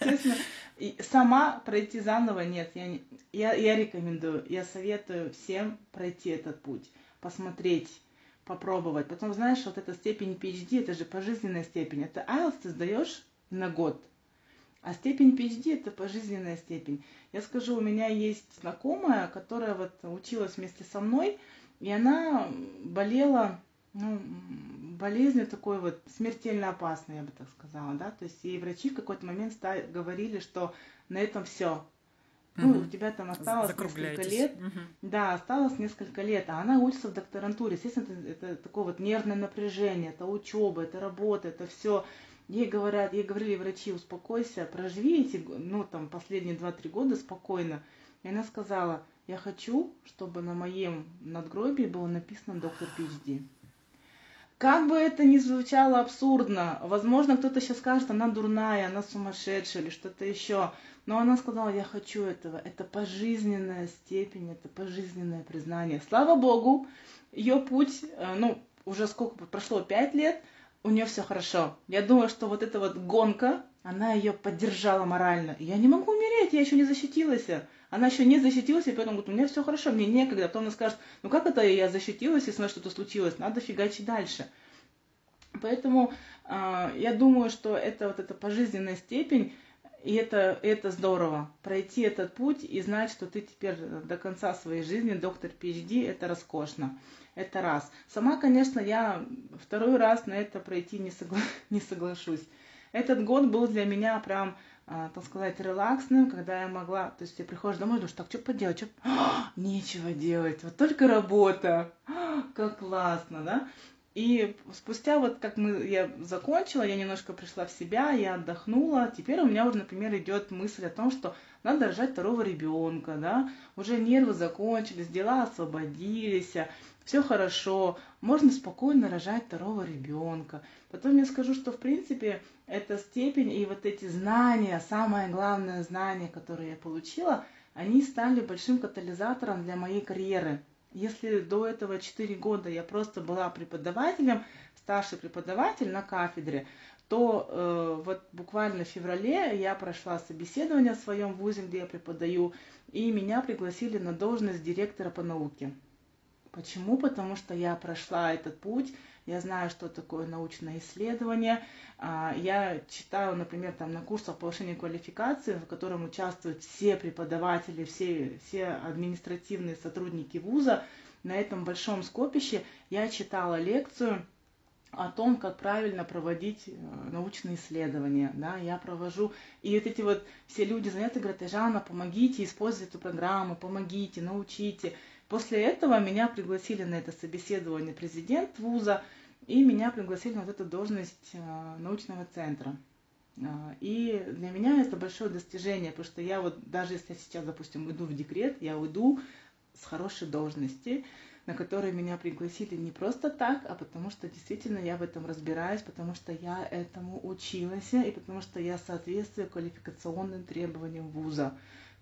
Честно, и сама пройти заново нет. Я, я, я рекомендую, я советую всем пройти этот путь, посмотреть, попробовать. Потом, знаешь, вот эта степень PhD, это же пожизненная степень. Это IELTS ты сдаешь на год. А степень PhD это пожизненная степень. Я скажу, у меня есть знакомая, которая вот училась вместе со мной, и она болела ну, болезнью такой вот смертельно опасной, я бы так сказала, да, то есть ей врачи в какой-то момент говорили, что на этом все, ну, у тебя там осталось несколько лет. Да, осталось несколько лет, а она учится в докторантуре. Естественно, это, это такое вот нервное напряжение, это учеба, это работа, это все. Ей говорят, ей говорили врачи, успокойся, проживи эти, ну, там, последние 2-3 года спокойно. И она сказала, я хочу, чтобы на моем надгробии было написано доктор PhD. Как бы это ни звучало абсурдно, возможно, кто-то сейчас скажет, она дурная, она сумасшедшая или что-то еще, но она сказала, я хочу этого. Это пожизненная степень, это пожизненное признание. Слава Богу, ее путь, э, ну, уже сколько прошло, пять лет, у нее все хорошо. Я думаю, что вот эта вот гонка она ее поддержала морально. Я не могу умереть, я еще не защитилась. Она еще не защитилась, и поэтому говорит, у меня все хорошо, мне некогда. Потом она скажет, ну как это я защитилась, если что-то случилось, надо фигачить дальше. Поэтому э, я думаю, что это вот эта пожизненная степень, и это, это здорово. Пройти этот путь и знать, что ты теперь до конца своей жизни доктор PhD, это роскошно. Это раз. Сама, конечно, я второй раз на это пройти не, согла... <laughs> не соглашусь. Этот год был для меня прям, так сказать, релаксным, когда я могла, то есть я приходишь домой, думаешь, так, что поделать, что... нечего делать, вот только работа, как классно, да? И спустя вот как мы, я закончила, я немножко пришла в себя, я отдохнула. Теперь у меня уже, например, идет мысль о том, что надо рожать второго ребенка, да, уже нервы закончились, дела освободились, все хорошо, можно спокойно рожать второго ребенка. Потом я скажу, что в принципе эта степень и вот эти знания, самое главное знание, которое я получила, они стали большим катализатором для моей карьеры. Если до этого 4 года я просто была преподавателем, старший преподаватель на кафедре, то э, вот буквально в феврале я прошла собеседование в своем вузе, где я преподаю, и меня пригласили на должность директора по науке. Почему? Потому что я прошла этот путь, я знаю, что такое научное исследование. А, я читаю, например, там на курсах повышения квалификации, в котором участвуют все преподаватели, все, все административные сотрудники вуза. На этом большом скопище я читала лекцию о том, как правильно проводить э, научные исследования. Да, я провожу, и вот эти вот все люди заняты, говорят, Жанна, помогите использовать эту программу, помогите, научите. После этого меня пригласили на это собеседование президент вуза, и меня пригласили на вот эту должность э, научного центра. Э, и для меня это большое достижение, потому что я вот, даже если я сейчас, допустим, уйду в декрет, я уйду с хорошей должности, на которые меня пригласили не просто так, а потому что действительно я в этом разбираюсь, потому что я этому училась, и потому что я соответствую квалификационным требованиям вуза.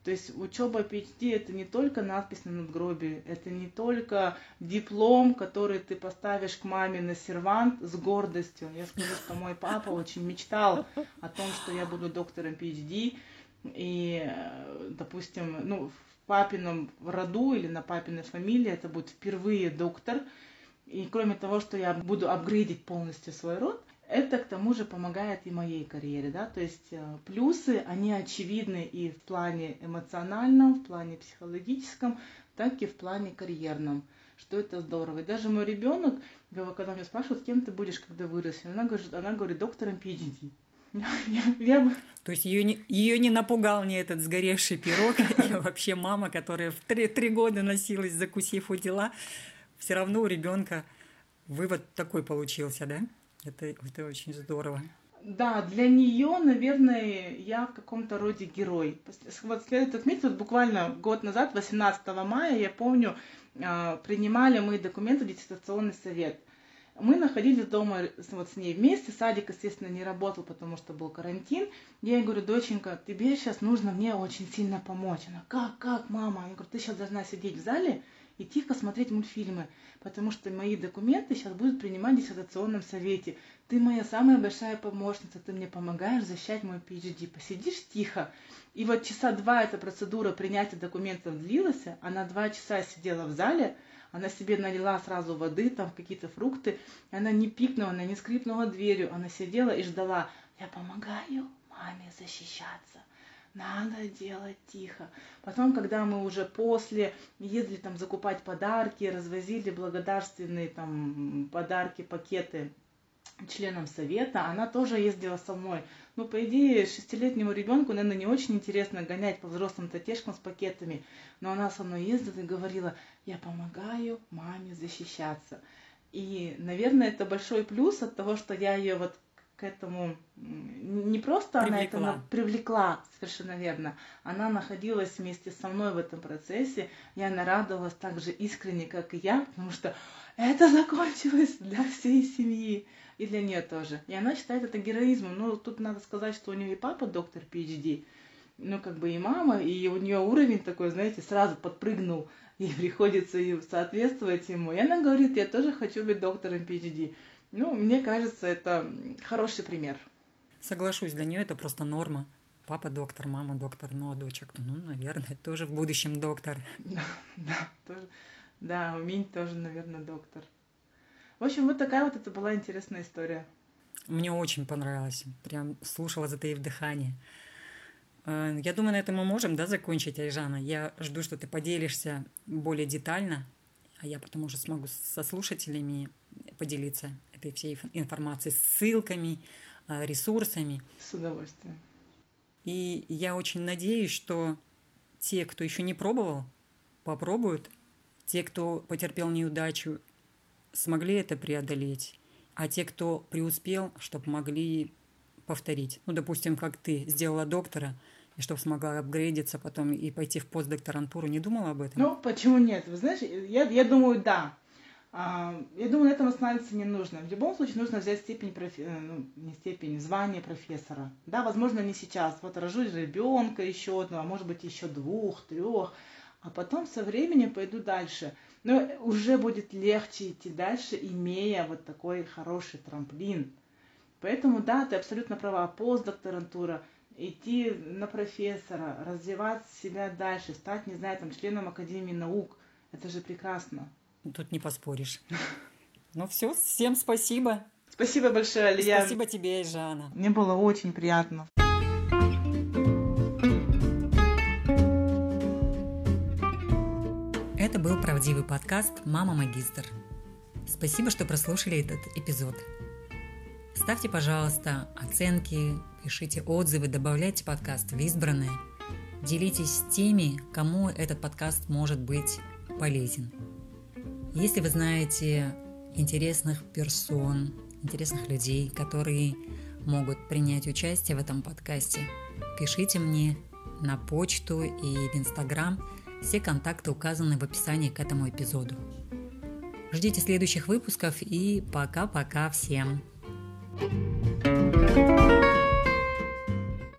То есть учеба PhD это не только надпись на надгробии, это не только диплом, который ты поставишь к маме на сервант с гордостью. Я скажу, что мой папа очень мечтал о том, что я буду доктором PhD. И, э, допустим, ну, в папином роду или на папиной фамилии это будет впервые доктор. И кроме того, что я буду апгрейдить полностью свой род, это к тому же помогает и моей карьере, да, то есть э, плюсы, они очевидны и в плане эмоциональном, в плане психологическом, так и в плане карьерном, что это здорово. И даже мой ребенок, когда меня спрашивают, кем ты будешь, когда вырастешь, она говорит, она говорит доктором PhD. Я, бы... То есть ее не, ее не напугал ни этот сгоревший пирог, <laughs> вообще мама, которая в три, три года носилась, закусив у дела, все равно у ребенка вывод такой получился, да? Это, это очень здорово. Да, для нее, наверное, я в каком-то роде герой. Вот следует отметить, вот буквально год назад, 18 мая, я помню, а, принимали мы документы в диссертационный совет. Мы находились дома вот с ней вместе, садик, естественно, не работал, потому что был карантин. Я ей говорю, доченька, тебе сейчас нужно мне очень сильно помочь. Она, как, как, мама? Я говорю, ты сейчас должна сидеть в зале и тихо смотреть мультфильмы, потому что мои документы сейчас будут принимать в диссертационном совете. Ты моя самая большая помощница, ты мне помогаешь защищать мой PhD. Посидишь тихо. И вот часа два эта процедура принятия документов длилась, она два часа сидела в зале, она себе налила сразу воды, там какие-то фрукты, и она не пикнула, она не скрипнула дверью, она сидела и ждала. Я помогаю маме защищаться надо делать тихо. Потом, когда мы уже после ездили там закупать подарки, развозили благодарственные там подарки, пакеты членам совета, она тоже ездила со мной. Ну, по идее, шестилетнему ребенку, наверное, не очень интересно гонять по взрослым татешкам с пакетами, но она со мной ездила и говорила, я помогаю маме защищаться. И, наверное, это большой плюс от того, что я ее вот к этому не просто привлекла. она это привлекла, совершенно верно. Она находилась вместе со мной в этом процессе, и она радовалась так же искренне, как и я, потому что это закончилось для всей семьи и для нее тоже. И она считает это героизмом. Ну, тут надо сказать, что у нее и папа доктор PhD, ну, как бы и мама, и у нее уровень такой, знаете, сразу подпрыгнул, <laughs> и приходится соответствовать ему. И она говорит, я тоже хочу быть доктором PhD. Ну, мне кажется, это хороший пример. соглашусь, для нее это просто норма. Папа доктор, мама доктор, ну а дочек, ну, наверное, <laughs> тоже в будущем доктор. Да, <laughs> да, тоже, да, у Минь тоже, наверное, доктор. В общем, вот такая вот это была интересная история. Мне очень понравилось. Прям слушала, затаив дыхание. Э, я думаю, на этом мы можем, да, закончить, Айжана. Я жду, что ты поделишься более детально, а я потом уже смогу со слушателями поделиться этой всей информацией, ссылками, э, ресурсами. С удовольствием. И я очень надеюсь, что те, кто еще не пробовал, попробуют. Те, кто потерпел неудачу, смогли это преодолеть. А те, кто преуспел, чтобы могли повторить. Ну, допустим, как ты сделала доктора, и чтобы смогла апгрейдиться потом и пойти в постдокторантуру. Не думала об этом? Ну, почему нет? Вы знаешь, я, я думаю, да. А, я думаю, на этом останавливаться не нужно. В любом случае нужно взять степень, профи... Э, ну, не степень, звание профессора. Да, возможно, не сейчас. Вот рожу ребенка еще одного, а может быть еще двух, трех, а потом со временем пойду дальше. Но уже будет легче идти дальше, имея вот такой хороший трамплин. Поэтому, да, ты абсолютно права. Постдокторантура, идти на профессора, развивать себя дальше, стать, не знаю, там, членом Академии наук. Это же прекрасно. Тут не поспоришь. Ну все, всем спасибо. Спасибо большое, Алия. Спасибо тебе, Жанна. Мне было очень приятно. Это был правдивый подкаст «Мама Магистр». Спасибо, что прослушали этот эпизод. Ставьте, пожалуйста, оценки, пишите отзывы, добавляйте подкаст в избранные. Делитесь с теми, кому этот подкаст может быть полезен. Если вы знаете интересных персон, интересных людей, которые могут принять участие в этом подкасте, пишите мне на почту и в Инстаграм. Все контакты указаны в описании к этому эпизоду. Ждите следующих выпусков и пока-пока всем. thank you